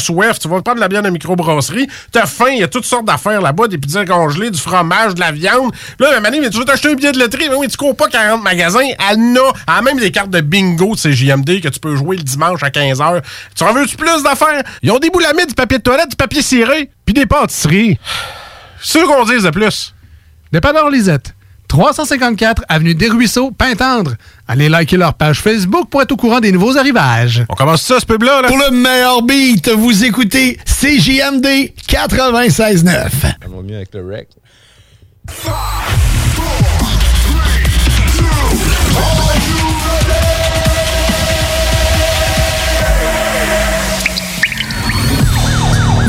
soif, tu vas prendre de la bière de microbrasserie, t'as faim, il y a toutes sortes d'affaires là-bas, des pizzas congelées, du fromage, de la viande. Là, manie, mais tu veux t'acheter un billet de loterie, mais oui, tu cours pas 40 magasins, elle a, elle a même des cartes de bingo de CJMD que tu peux jouer le dimanche à 15h. Tu en veux-tu plus d'affaires? Ils ont des boulamides, du papier de toilette, du papier ciré, puis des pâtisseries. C'est ce qu'on dise de plus. Dépanneur Lisette. 354 Avenue des Ruisseaux, Pintendre. Allez liker leur page Facebook pour être au courant des nouveaux arrivages. On commence ça, ce pub-là? Là? Pour le meilleur beat, vous écoutez CJMD 96.9. Ça va mieux avec le rec.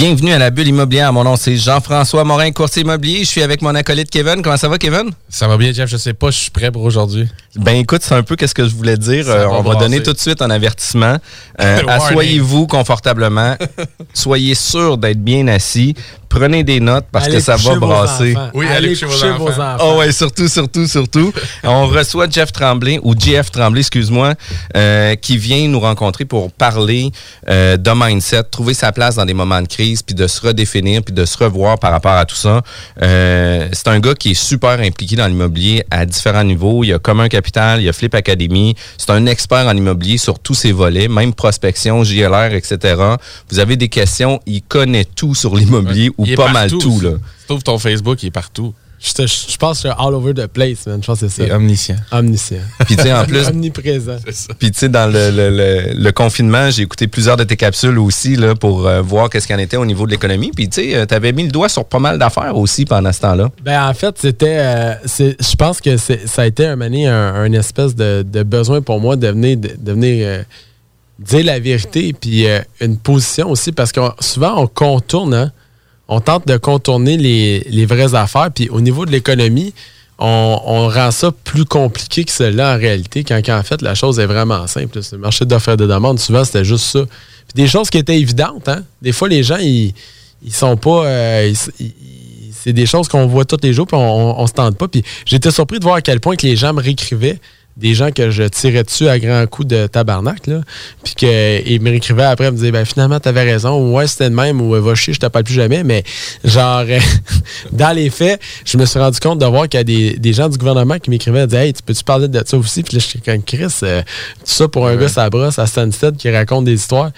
Bienvenue à la bulle immobilière. Mon nom, c'est Jean-François Morin, courtier immobilier. Je suis avec mon acolyte Kevin. Comment ça va, Kevin? Ça va bien, Jeff. Je sais pas, je suis prêt pour aujourd'hui. Ben écoute, c'est un peu qu'est-ce que je voulais dire. Euh, on va donner tout de suite un avertissement. Euh, Assoyez-vous confortablement. Soyez sûr d'être bien assis. Prenez des notes parce que ça va brasser. Oui, allez, coucher, vos, enfants. Oh ouais, surtout, surtout, surtout. on reçoit Jeff Tremblay, ou Jeff Tremblay, excuse-moi, euh, qui vient nous rencontrer pour parler euh, de mindset, trouver sa place dans des moments de crise, puis de se redéfinir, puis de se revoir par rapport à tout ça. Euh, c'est un gars qui est super impliqué dans l'immobilier à différents niveaux. Il y a Commun Capital, il y a Flip Academy. C'est un expert en immobilier sur tous ses volets, même prospection, JLR, etc. Vous avez des questions, il connaît tout sur l'immobilier ou pas mal tout. Là. Tu ton Facebook, il est partout. Je, je, pense que je suis all over the place, man. Je pense que c'est ça. omniscient. Omniscient. Puis tu sais, en plus... Omniprésent. Puis tu sais, dans le, le, le, confinement, j'ai écouté plusieurs de tes capsules aussi là, pour euh, voir qu'est-ce qu'il en était au niveau de l'économie. Puis tu sais, euh, tu avais mis le doigt sur pas mal d'affaires aussi pendant ce temps-là. Ben en fait, c'était... Euh, je pense que ça a été un, un, un espèce de, de, besoin pour moi de venir... De, venir dire la vérité, puis une position aussi, parce que souvent, on contourne... Hein, on tente de contourner les, vraies affaires. Puis au niveau de l'économie, on, rend ça plus compliqué que cela en réalité, quand, en fait la chose est vraiment simple. Le marché d'offres et de demande, souvent, c'était juste ça. Puis des choses qui étaient évidentes, hein? Des fois, les gens, ils, ils sont pas. Euh, c'est des choses qu'on voit tous les jours, puis on, on, se tente pas. Puis j'étais surpris de voir à quel point que les gens me réécrivaient des gens que je tirais dessus à grands coups de tabarnak, là, puis qu'ils me réécrivaient après, me disaient, ben finalement, t'avais raison, ouais, c'était le même, ou va chier, je t'appelle plus jamais, mais genre, dans les faits, je me suis rendu compte de voir qu'il y a des, des, gens du gouvernement qui m'écrivaient, disaient, hey, tu peux-tu parler de ça aussi? Puis là, je suis comme Chris, euh, tout ça pour un gars, ça brosse à Stansted qui raconte des histoires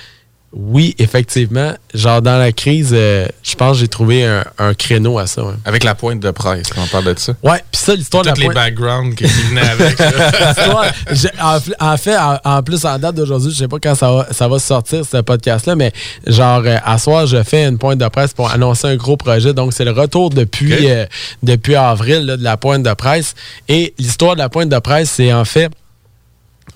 oui, effectivement. Genre, dans la crise, euh, je pense que j'ai trouvé un, créneau à ça. Avec la pointe de presse, on parle de ça. Ouais, puis ça, l'histoire de la les backgrounds qui venaient avec. en, fait, en, plus, en date d'aujourd'hui, je sais pas quand ça va, ça va sortir, ce podcast-là, mais genre, euh, à soir, je fais une pointe de presse pour annoncer un gros projet. Donc, c'est le retour depuis, euh, depuis avril de la pointe de presse. Et l'histoire de la pointe de presse, c'est en fait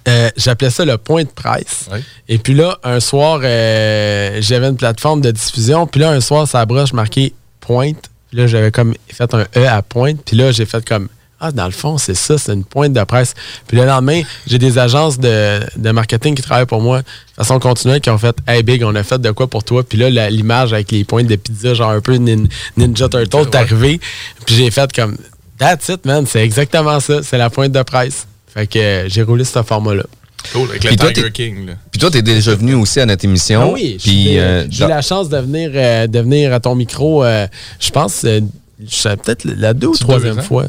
euh, j'appelais ça le point de presse. Et puis là, un soir, euh, j'avais une plateforme de diffusion. Puis là, un soir, ça broche marqué pointe. Puis là, j'avais comme fait un E à pointe. Puis là, j'ai fait comme Ah, dans le fond, c'est ça, c'est une pointe de presse. Puis le lendemain, j'ai des agences de, marketing qui travaillent pour moi de façon continuelle qui ont fait Hey Big, on a fait de quoi pour toi? Puis là, l'image avec les pointes de pizza, genre un peu Ninja Turtle, est arrivé. Puis j'ai fait comme That's it, man, c'est exactement ça. C'est la pointe de presse. Fait que euh, j'ai roulé ce format-là. Cool, avec le Tiger King. Là. Puis toi, tu es déjà venu aussi à notre émission. Ah oui, euh, j'ai eu la chance de venir, euh, de venir à ton micro, je pense, c'est peut-être la deux ou troisième fois.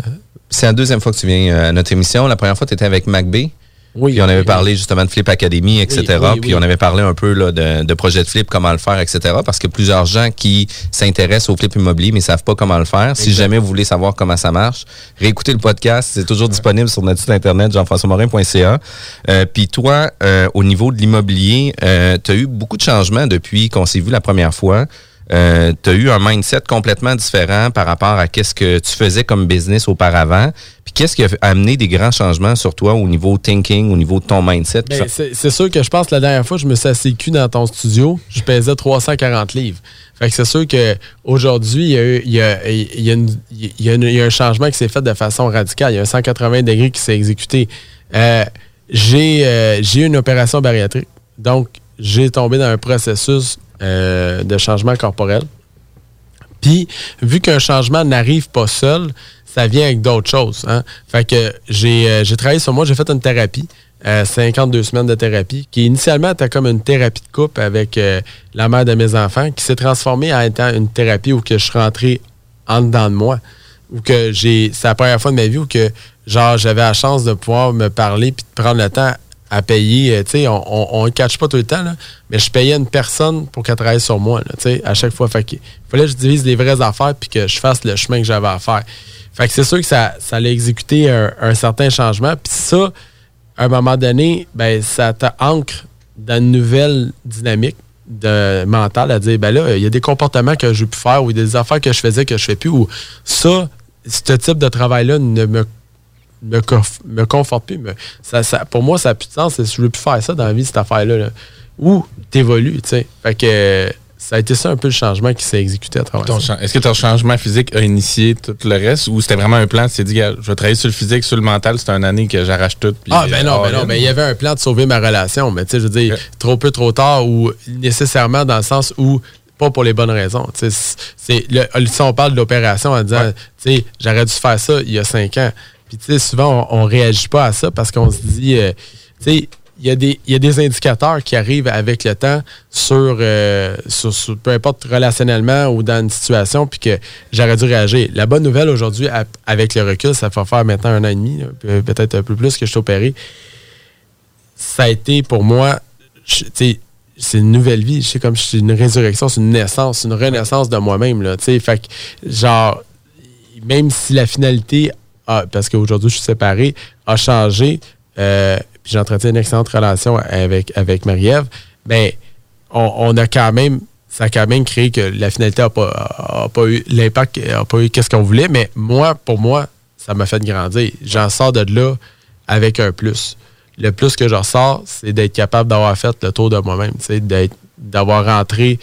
C'est la deuxième fois que tu viens à notre émission. La première fois, tu étais avec MacB. Oui, puis on avait parlé justement de Flip Academy, etc. Oui, oui, puis on avait parlé un peu là, de, de projet de flip, comment le faire, etc. Parce que plusieurs gens qui s'intéressent au flip immobilier mais savent pas comment le faire. Si jamais vous voulez savoir comment ça marche, réécoutez le podcast. C'est toujours disponible sur notre site internet jean-françois-morin.ca. Euh, puis toi, euh, au niveau de l'immobilier, tu as eu beaucoup de changements depuis qu'on s'est vu la première fois. Euh, tu as eu un mindset complètement différent par rapport à qu'est-ce que tu faisais comme business auparavant. Puis qu'est-ce qui a amené des grands changements sur toi au niveau thinking, au niveau de ton mindset? Ben, c'est sûr que je pense que la dernière fois, je me suis assis cul dans ton studio, je pesais 340 livres. Fait que c'est sûr qu'aujourd'hui, il y a, un changement qui s'est fait de façon radicale. Il y a un 180 degrés qui s'est exécuté. Euh, euh, j'ai eu une opération bariatrique. Donc, j'ai tombé dans un processus euh, de changement corporel. Puis, vu qu'un changement n'arrive pas seul, ça vient avec d'autres choses. hein. Fait que j'ai euh, j'ai travaillé sur moi, j'ai fait une thérapie, euh, 52 semaines de thérapie, qui initialement était comme une thérapie de couple avec euh, la mère de mes enfants, qui s'est transformée en étant une thérapie où que je suis rentré en dedans de moi. Où que j'ai. C'est la première fois de ma vie où que genre j'avais la chance de pouvoir me parler puis de prendre le temps à payer. euh, Tu sais, on ne catch pas tout le temps, là, mais je payais une personne pour qu'elle travaille sur moi, tu sais, à chaque fois. Fait qu'il fallait que je divise les vraies affaires puis que je fasse le chemin que j'avais à faire. Fait que c'est sûr que ça, ça allait exécuter un, certain changement. Puis ça, à un moment donné, ben, ça t'ancre dans une nouvelle dynamique de mentale à dire ben là, il y a des comportements que je pu faire ou des affaires que je faisais que je fais plus ou ça, ce type de travail-là ne me me, conf- me conforte plus. me- ça, ça- pour moi, ça n'a plus de sens. Je ne veux plus faire ça dans la vie, cette affaire-là. là. Ou t'évolues, tu sais. Fait que euh, ça a été ça un peu le changement qui s'est exécuté à travers Est-ce que ton changement physique a initié tout le reste ou c'était vraiment un plan? Tu t'es dit, je vais travailler sur le physique, sur le mental, c'est une année que j'arrache tout. puis, Ah, ben non, ben all non, in. ben il y avait un plan de sauver ma relation, mais tu sais, je veux dire, trop peu, trop tard, ou nécessairement dans le sens où, pas pour les bonnes raisons. C'est, le, si on parle de l'opération en disant, Ouais. tu sais, j'aurais dû faire ça il y a cinq ans. Puis, tu sais, souvent, on, on réagit pas à ça parce qu'on se dit, euh, tu sais, il y, a des, y a des indicateurs qui arrivent avec le temps sur, euh, sur, sur- peu importe relationnellement ou dans une situation, puis que j'aurais dû réagir. La bonne nouvelle aujourd'hui, avec le recul, ça va faire maintenant un an et demi, peut-être un peu plus que je suis opéré. Ça a été pour moi, tu sais, c'est une nouvelle vie. C'est comme c'est une résurrection, c'est une naissance, une renaissance de moi-même. Fait que, genre, même si la finalité, a- parce qu'aujourd'hui je suis séparé, a changé, euh, puis j'entretiens une excellente relation avec, avec Marie-Ève, ben, on, a quand même, ça a quand même créé que la finalité n'a pas, a pas eu l'impact, n'a pas eu qu'est-ce qu'on voulait, mais moi, pour moi, ça m'a fait grandir. J'en sors de là avec un plus. Le plus que je ressors, c'est d'être capable d'avoir fait le tour de moi-même, d'avoir rentré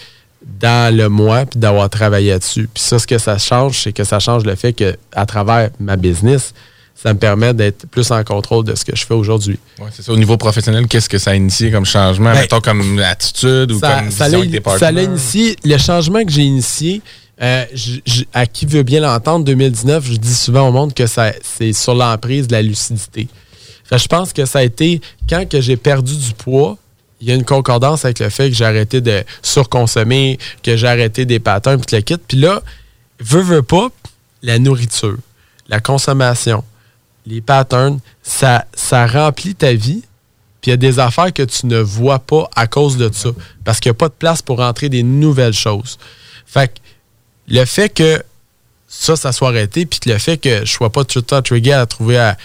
dans le moi puis d'avoir travaillé là-dessus. Puis ça, ce que ça change, c'est que ça change le fait que à travers ma business, ça me permet d'être plus en contrôle de ce que je fais aujourd'hui. C'est ça. Au niveau professionnel, qu'est-ce que ça a initié comme changement? Ben, Mettons comme attitude ou ça, comme ça vision l'a- avec tes ça l'a initié. Le changement que j'ai initié, euh, à qui veut bien l'entendre, 2019, je dis souvent au monde que ça, c'est sur l'emprise de la lucidité. Fait je pense que ça a été quand que j'ai perdu du poids, il y a une concordance avec le fait que j'ai arrêté de surconsommer, que j'ai arrêté des patterns, puis le kit. Puis là, veux, veux pas, la nourriture, la consommation, les patterns, ça, ça remplit ta vie. Puis il y a des affaires que tu ne vois pas à cause de ça. Parce qu'il n'y a pas de place pour entrer des nouvelles choses. Fait que le fait que ça, ça soit arrêté, puis le fait que je sois pas tout le temps trigger à trouver à,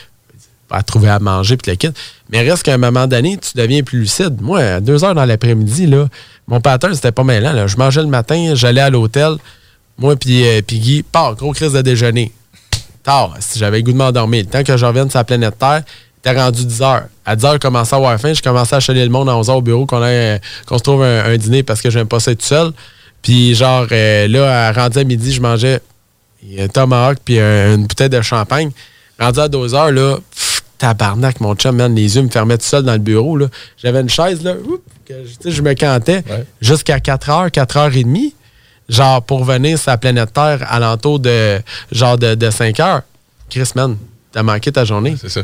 à trouver à manger, puis le kit. Mais reste qu'à un moment donné, tu deviens plus lucide. Moi, à deux heures dans l'après-midi, là, mon pattern, c'était pas mêlant. là. Je mangeais le matin, j'allais à l'hôtel. Moi, puis euh, Guy, part, gros crise de déjeuner. Tard, si j'avais le goût de m'endormir. Le temps que je revienne sur la planète Terre, t'es rendu 10 heures. À 10 heures, je commençais à avoir faim. Je commençais à chaler le monde à 11 heures au bureau qu'on euh, qu'on se trouve un, dîner parce que j'aime pas ça être tout seul. Puis genre, euh, là, à- rendu à midi, je mangeais un tomahawk puis un- une bouteille de champagne. Rendu à 2 heures, là, tabarnak, mon chum, man, les yeux me fermaient tout seul dans le bureau. là. J'avais une chaise, là, que, je me cantais Ouais. jusqu'à 4 heures, 4 heures et demie. Genre, pour venir sur la planète Terre alentour de, genre, de, de 5 heures. Chris, man, t'as manqué ta journée. C'est ça.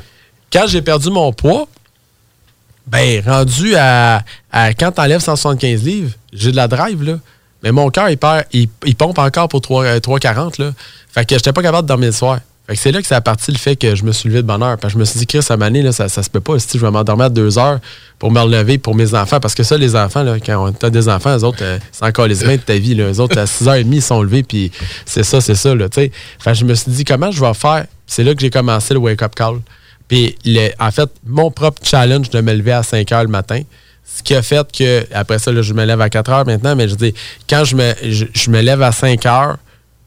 Quand j'ai perdu mon poids, ben, rendu à, à quand t'enlèves 175 livres, j'ai de la drive, là. Mais mon cœur, il, perd, il, il pompe encore pour 3, euh, 3,40, là. Fait que j'étais pas capable de dormir le soir. C'est là que ça a parti le fait que je me suis levé de bonne heure. Parce que je me suis dit, Chris, à Mané, là, ça, ça se peut pas. Si je vais m'endormir à deux heures pour me relever pour mes enfants. Parce que ça, les enfants, là, quand tu as des enfants, eux autres, c'est encore les mains de ta vie. Là. Eux autres, à 6h30, ils sont levés, puis c'est ça, c'est ça. Là, fait que je me suis dit, comment je vais faire? C'est là que j'ai commencé le wake-up call. Puis, le- en fait, mon propre challenge de me lever à 5 heures le matin, ce qui a fait que, après ça, là, je me lève à 4 heures maintenant, mais je dis, quand je me, je, je me lève à 5 heures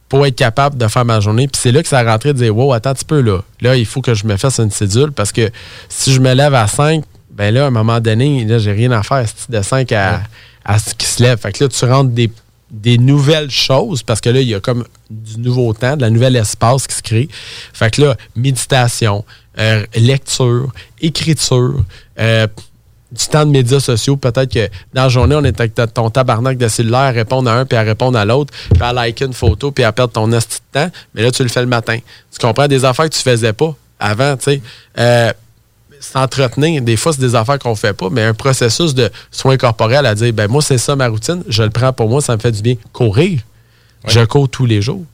pour être capable de faire ma journée, puis c'est là que ça a rentré de dire, wow, attends un petit peu, là. Là, il faut que je me fasse une cédule parce que si je me lève à 5, ben là, à un moment donné, là, j'ai rien à faire c'est de 5 à, à ce qui se lève. Fait que là, tu rentres des, des nouvelles choses parce que là, il y a comme du nouveau temps, de la nouvelle espace qui se crée. Fait que là, méditation, euh, lecture, écriture, euh, du temps de médias sociaux. Peut-être que dans la journée, on est avec ton tabarnak de cellulaire à répondre à un, puis à répondre à l'autre, puis à liker une photo, puis à perdre ton esti de temps. Mais là, tu le fais le matin. Tu comprends? Des affaires que tu faisais pas avant, tu sais. Euh, s'entretenir, des fois, c'est des affaires qu'on fait pas, mais un processus de soins corporels à dire, ben moi, c'est ça ma routine, je le prends pour moi, ça me fait du bien. Courir, je cours tous les jours.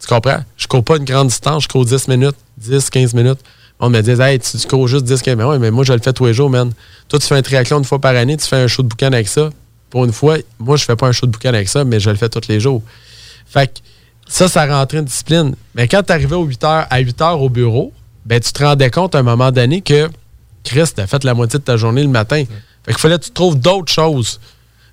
Tu comprends? Je cours pas une grande distance, je cours 10 minutes, 10, 15 minutes. On me dit, hey, tu, tu cours juste 10, 15 minutes. Ouais, mais moi, je le fais tous les jours, man. Toi, tu fais un triathlon une fois par année, tu fais un show de boucan avec ça. Pour une fois, moi, je fais pas un show de boucan avec ça, mais je le fais tous les jours. Fait que ça, ça rentrait une discipline. Mais quand tu arrivais aux 8 heures, à 8 heures au bureau, ben, tu te rendais compte à un moment donné que Chris, t'as fait la moitié de ta journée le matin. Fait qu'il fallait que tu trouves d'autres choses.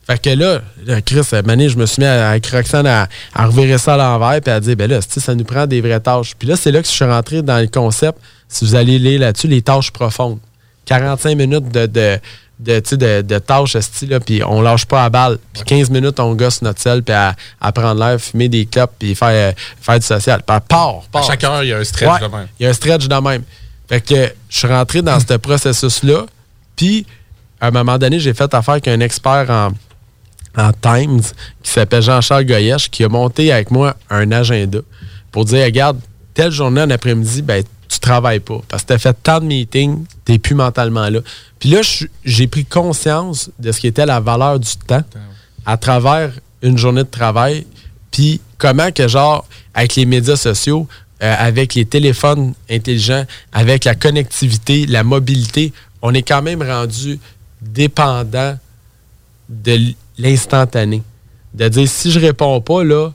Fait que là, là, Chris, à je me suis mis à- avec Roxane à, à revirer ça à l'envers puis à dire, ben là, ça nous prend des vraies tâches. Puis là, c'est là que je suis rentré dans le concept, si vous allez lire là-dessus, les tâches profondes. 45 minutes de, de, de, de, de tâches, esti, là, puis on lâche pas à balle. Puis 15 minutes, on gosse notre sel, puis à, à prendre l'air, fumer des clopes, puis faire, euh, faire du social. Puis part, À part. chaque heure, il y a un stretch Ouais, de même. Il y a un stretch de même. Fait que je suis rentré dans ce processus-là. Puis, à un moment donné, j'ai fait affaire avec un expert en, en Times qui s'appelle Jean-Charles Goyesh qui a monté avec moi un agenda pour dire regarde, telle journée en après-midi, ben, tu travailles pas. Parce que tu as fait tant de meetings, tu n'es plus mentalement là. Puis là, j'ai pris conscience de ce qui était la valeur du temps à travers une journée de travail. Puis comment que, genre, avec les médias sociaux, euh, avec les téléphones intelligents, avec la connectivité, la mobilité, on est quand même rendu dépendant de l'instantané. De dire, si je réponds pas, là,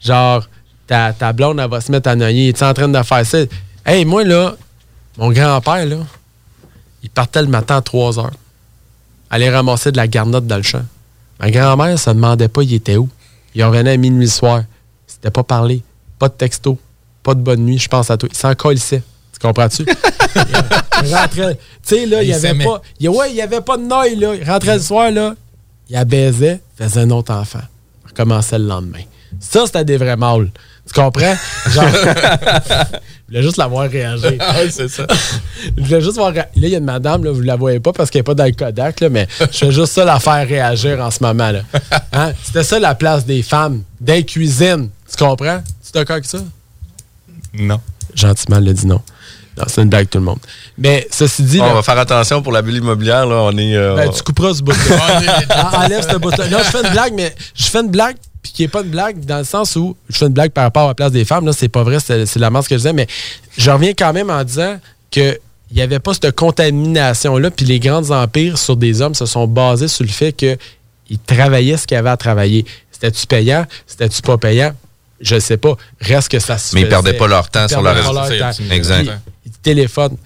genre, ta, blonde, elle va se mettre à noyer. Es-tu en train de faire ça? Hey, moi, là, mon grand-père, là, il partait le matin à 3 heures. Aller ramasser de la garnotte dans le champ. Ma grand-mère se demandait pas il était où. Il revenait à minuit le soir. C'était pas parlé. Pas de texto. Pas de bonne nuit, je pense à toi. Il s'en colissait. Tu comprends-tu? il rentrait. Tu sais, là, il y Il avait pas. il- ouais, il y avait pas de noise, là. Il rentrait le soir, là. Il abaisait, faisait un autre enfant. Il recommençait le lendemain. Ça, c'était des vrais mâles. Tu comprends? Genre. je voulais juste la voir réagir. c'est ça. Je voulais juste voir. Là, il y a une madame, là, vous la voyez pas parce qu'elle n'est pas dans le Kodak, là, mais je fais juste ça la faire réagir en ce moment. là. Hein? C'était ça la place des femmes, des cuisines. Tu comprends? Tu es d'accord avec ça? Non. Gentiment, elle a dit non. Non, c'est une blague, tout le monde. Mais ceci dit, on là, va faire attention pour la bulle immobilière. Là, on est. euh, ben, tu couperas ce bout-là. En- Enlève ce bout-là. Non, je fais une blague, mais je fais une blague puis qui n'est pas une blague dans le sens où je fais une blague par rapport à la place des femmes. Là, c'est pas vrai, c'est c'est la masse que je disais, mais je reviens quand même en disant que il n'y avait pas cette contamination-là, puis les grands empires sur des hommes se sont basés sur le fait qu'ils travaillaient ce qu'ils avaient à travailler. C'était-tu payant? C'était-tu pas payant? Je sais pas. Reste que ça se Mais ils perdaient pas leur temps Ils sur le temps. Exact. Ils téléphonent.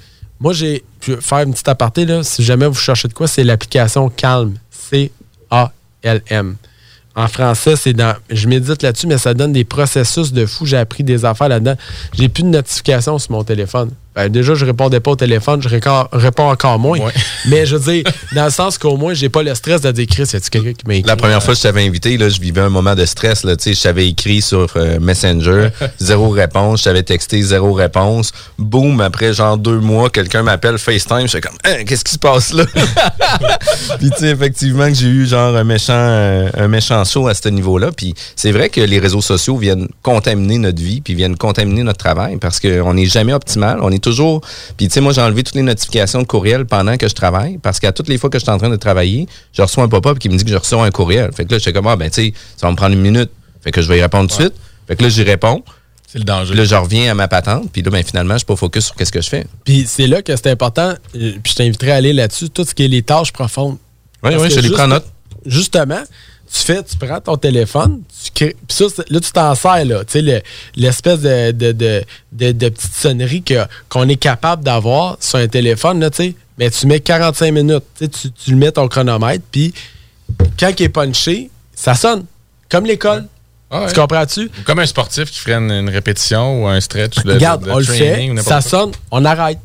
Moi, j'ai pu faire une petite aparté, là, si jamais vous cherchez de quoi, c'est l'application Calm. C-A-L-M. En français, c'est dans. Je médite là-dessus, mais ça donne des processus de fou. J'ai appris des affaires là-dedans. J'ai plus de notifications sur mon téléphone. Ben, déjà, je répondais pas au téléphone, je réponds encore moins. Ouais. Mais je veux dire, dans le sens qu'au moins, j'ai pas le stress de dire Chris, y quelqu'un qui m'a écrit? La première fois que je t'avais invité, là, je vivais un moment de stress. Là, je t'avais écrit sur euh, Messenger, zéro réponse. Je t'avais texté, zéro réponse. Boum, après genre deux mois, quelqu'un m'appelle FaceTime. Je suis comme, Hein, qu'est-ce qui se passe là? Puis tu sais, effectivement, que j'ai eu genre un méchant, euh, un méchant saut à ce niveau-là. Puis c'est vrai que les réseaux sociaux viennent contaminer notre vie, puis viennent contaminer notre travail parce qu'on n'est jamais optimal. On est toujours. Puis tu sais, moi, j'ai enlevé toutes les notifications de courriel pendant que je travaille parce qu'à toutes les fois que je suis en train de travailler, je reçois un pop-up qui me dit que je reçois un courriel. Fait que là, j'étais comme, ah, ben tu sais, ça va me prendre une minute. Fait que je vais y répondre tout de suite. Fait que là, j'y réponds. C'est le danger. Puis là, je reviens à ma patente, puis là, ben, finalement, je suis pas focus sur qu'est-ce que je fais. Puis c'est là que c'est important, euh, puis je t'inviterai à aller là-dessus, tout ce qui est les tâches profondes. Oui, Parce oui, je les prends en note. Justement, tu fais, tu prends ton téléphone, tu crées, puis ça, là, tu t'en sers, là, tu sais, le- l'espèce de, de, de, de- de petite sonnerie que- qu'on est capable d'avoir sur un téléphone, là, tu sais, mais tu mets 45 minutes, tu, tu, le mets ton chronomètre, puis quand il est punché, ça sonne, comme l'école. Ah ouais. Tu comprends-tu? Comme un sportif qui ferait une, une répétition ou un stretch de, Regarde, de on le fait, ça quoi. sonne, on arrête.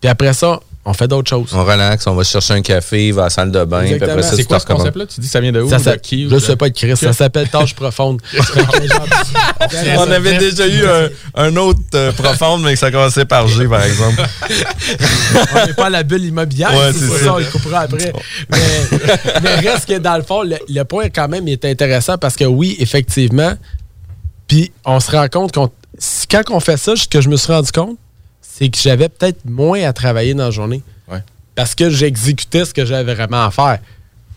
Puis après ça, on fait d'autres choses. On relaxe, on va chercher un café, va à la salle de bain, puis après Exactement. ça, C'est quoi ce concept-là? Tu dis ça vient de où? Ça, de qui? je de- sais pas de Chris, ça s'appelle tâche profonde. On avait déjà eu un, un autre euh, profonde, mais ça commençait par G, par exemple. on n'est pas à la bulle immobilière, Ouais, c'est ça, ça. on le coupera après. Mais, mais reste que dans le fond, le, le point quand même est intéressant parce que oui, effectivement, puis on se rend compte qu'on quand on fait ça, ce que je me suis rendu compte, c'est que j'avais peut-être moins à travailler dans la journée. Ouais. Parce que j'exécutais ce que j'avais vraiment à faire.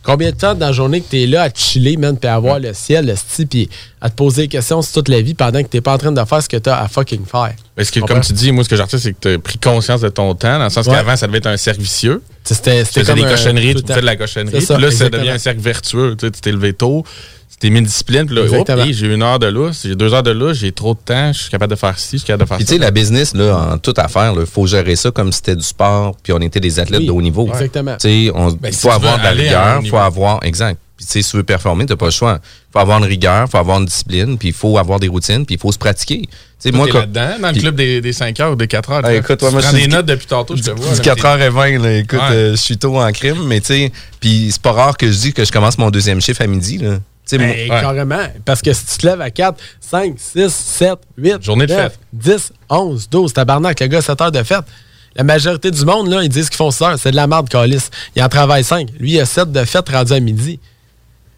Combien de temps dans la journée que tu es là à chiller, man, puis à voir le ciel, le style, puis à te poser des questions sur toute la vie pendant que tu pas en train de faire ce que tu as à fucking faire? Parce que, comme tu dis, moi, ce que j'ai retiré, c'est que tu as pris conscience de ton temps, dans le sens Ouais. qu'avant, ça devait être un cercle vicieux. C'était Tu c'était faisais comme des cochonneries, tu le fais de la cochonnerie. Puis là, ça devient un cercle vertueux. Tu sais, tu t'es levé tôt, tu t'es mis une discipline. Puis là, hey, j'ai une heure de lousse, j'ai deux heures de lousse, j'ai trop de temps, je suis capable de faire ci, je suis capable de faire Puis tu ça. sais, la business, là, en toute affaire, il faut gérer ça comme si c'était du sport, puis on était des athlètes Oui, de haut niveau. exactement. Tu sais, on- Ben, si faut tu avoir de la rigueur, il faut avoir, exact. Puis tu sais, si tu veux performer, t'as pas le choix. Il faut avoir une rigueur, il faut avoir une discipline, puis il faut avoir des routines, puis il faut se pratiquer. Tu sais, moi, quand- là-dedans, dans le club des, des 5 heures ou des 4 heures. Ah, tu écoute, tu ouais, moi, prends je des notes depuis tantôt, je te vois. du là, 4h20, là, écoute, Ouais. euh, je suis tôt en crime, mais tu sais, puis c'est pas rare que je dis que je commence mon deuxième chiffre à midi, là. Tu Ben, Ouais. Carrément. Parce que si tu te lèves à 4, 5, 6, 7, 8, Journée de 9, fête. 10, 11, 12, tabarnak, le gars, 7 heures de fête. La majorité du monde, là, ils disent qu'ils font 6 heures. C'est de la merde, Calis. Il en travaille 5. Lui, il a 7 de fête rendu à midi.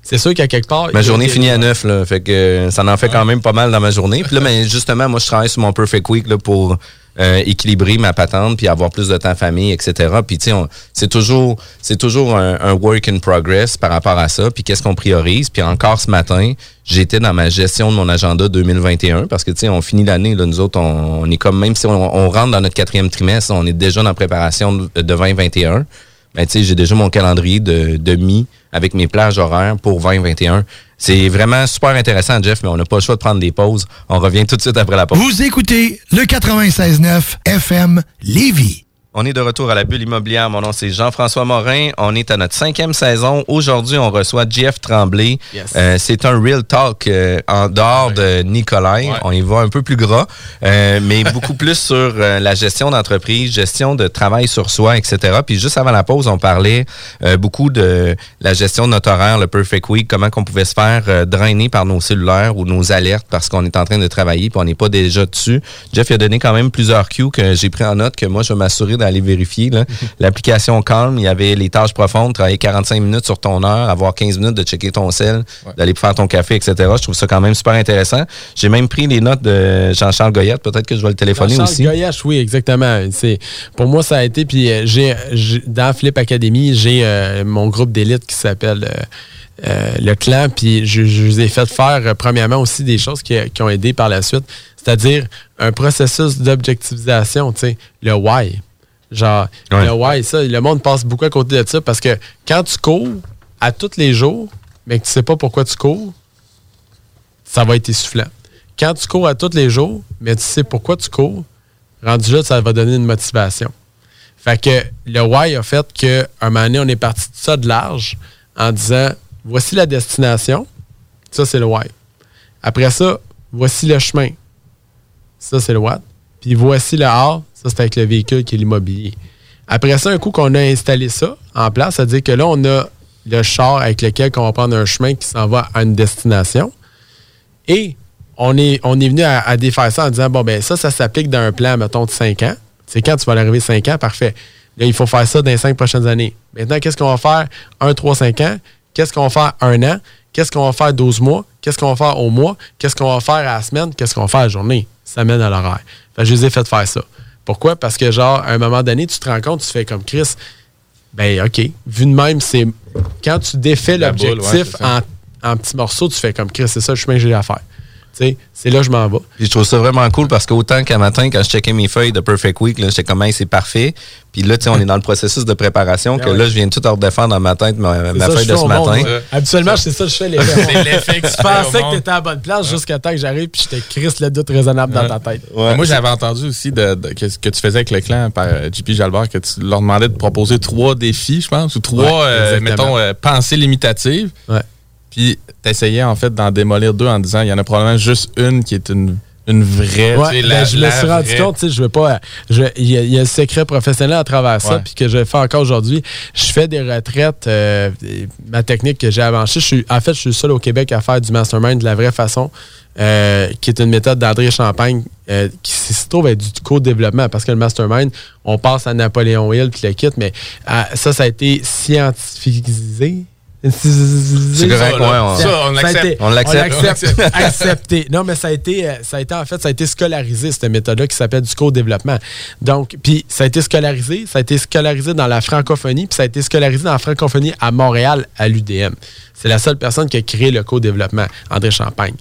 C'est sûr qu'à quelque part. Ma journée finit à 9, là. Fait que euh, ça en fait quand même pas mal dans ma journée. Puis là, ben, justement, moi, je travaille sur mon Perfect Week là, pour euh, équilibrer ma patente puis avoir plus de temps famille, etc. Puis, tu sais, c'est toujours, c'est toujours un, un work in progress par rapport à ça. Puis, qu'est-ce qu'on priorise? Puis, encore ce matin, j'étais dans ma gestion de mon agenda 2021 parce que, tu sais, on finit l'année, là, nous autres, on, on est comme, même si on, on rentre dans notre quatrième trimestre, on est déjà dans la préparation de, de 2021. Ben, tu sais, j'ai déjà mon calendrier de, de mi avec mes plages horaires pour 2021. C'est vraiment super intéressant, Jeff, mais on n'a pas le choix de prendre des pauses. On revient tout de suite après la pause. Vous écoutez le 96.9 FM Lévis. On est de retour à la bulle immobilière. Mon nom, c'est Jean-François Morin. On est à notre cinquième saison. Aujourd'hui, on reçoit Jeff Tremblay. Yes. Euh, c'est un real talk euh, en dehors de Nicolai. Ouais. On y va un peu plus gras, euh, mais beaucoup plus sur la gestion d'entreprise, gestion de travail sur soi, etc. Puis juste avant la pause, on parlait beaucoup de la gestion de notre horaire, le Perfect Week, comment qu'on pouvait se faire drainer par nos cellulaires ou nos alertes parce qu'on est en train de travailler puis on n'est pas déjà dessus. Jeff il a donné quand même plusieurs cues que j'ai pris en note que moi, je vais m'assurer d'aller vérifier. L'application Calm, il y avait les tâches profondes, travailler 45 minutes sur ton heure, avoir 15 minutes de checker ton sel, d'aller faire ton café, etc. Je trouve ça quand même super intéressant. J'ai même pris les notes de Jean-Charles Goyette. Peut-être que je vais le téléphoner Jean-Charles aussi. Goyache, oui, exactement. C'est pour moi ça a été puis euh, j'ai j'ai- dans Flip Academy, j'ai euh, mon groupe d'élite qui s'appelle euh, euh, le clan puis je, je vous ai fait faire euh, premièrement aussi des choses qui, qui ont aidé par la suite, c'est-à-dire un processus d'objectivisation, tu sais, le why. Genre Ouais. le why ça, le monde passe beaucoup à côté de ça parce que quand tu cours à tous les jours, mais que tu sais pas pourquoi tu cours, ça va être essoufflant. Quand tu cours à tous les jours, mais tu sais pourquoi tu cours, rendu là, ça va donner une motivation. Fait que le why a fait qu'à un moment donné, on est parti de ça de large en disant voici la destination, ça c'est le why. Après ça, voici le chemin, ça c'est le what. Puis voici le how, ça c'est avec le véhicule qui est l'immobilier. Après ça, un coup qu'on a installé ça en place, ça veut dire que là, on a le char avec lequel on va prendre un chemin qui s'en va à une destination. Et on est, on est venu à, défaire ça en disant, bon, ben ça, ça s'applique dans un plan, mettons, de 5 ans. C'est quand tu vas arriver 5 ans, parfait. Là, il faut faire ça dans les 5 prochaines années. Maintenant, qu'est-ce qu'on va faire? 1, 3, 5 ans? Qu'est-ce qu'on va faire? Un an? Qu'est-ce qu'on va faire 12 mois? Qu'est-ce qu'on va faire au mois? Qu'est-ce qu'on va faire à la semaine? Qu'est-ce qu'on va faire à la journée? Ça mène à l'horaire. Je les ai fait faire ça. Pourquoi? Parce que, genre, à un moment donné, tu te rends compte, tu fais comme Chris, ben, OK. Vu de même, c'est quand tu défais ouais, l'objectif en, en petits morceaux, tu fais comme Chris, c'est ça le chemin que j'ai à faire. C'est là que je m'en vais. Puis je trouve ça vraiment cool parce qu'autant qu'un matin, quand je checkais mes feuilles de Perfect Week, là, j'étais comme, Hey, c'est parfait. Puis là, tu sais, on est dans le processus de préparation, que Ah ouais. là, je viens tout redéfendre dans ma tête, ma, ma C'est ça, feuille de ce monde, matin. moi. Habituellement, c'est ça que je fais C'est l'effet que tu pensais que monde. t'étais à la bonne place jusqu'à temps que j'arrive puis je te crisse le doute raisonnable dans ta tête. Moi, j'avais entendu aussi de, de- que, que tu faisais avec le clan par euh, JP Jalbert, que tu leur demandais de proposer trois défis, je pense, ou trois, Ouais, euh, mettons, euh, pensées limitatives. Puis t'essayais en fait d'en démolir deux en disant il y en a probablement juste une qui est une, une vraie. Ouais, ben, la- je me suis rendu compte, tu sais, je veux pas. Il y, a- il y a le secret professionnel à travers ça, puis que je fais encore aujourd'hui. Je fais des retraites. euh, ma technique que j'ai avancée, je suis, en fait, je suis le seul au Québec à faire du mastermind de la vraie façon, euh, qui est une méthode d'André Champagne, euh, qui se trouve être du co-développement, parce que le mastermind, on passe à Napoléon Hill puis le kit, mais euh, ça, ça a été scientificisé. C'est correct, ouais, on- Ça, on a l'accepte. On l'accepte. accepté. Non, mais ça a été, euh, ça a été en fait, ça a été scolarisé cette méthode-là qui s'appelle du co-développement. Donc, puis ça a été scolarisé, ça a été scolarisé dans la francophonie, puis ça a été scolarisé dans la francophonie à Montréal à l'UDM. C'est la seule personne qui a créé le co-développement, André Champagne.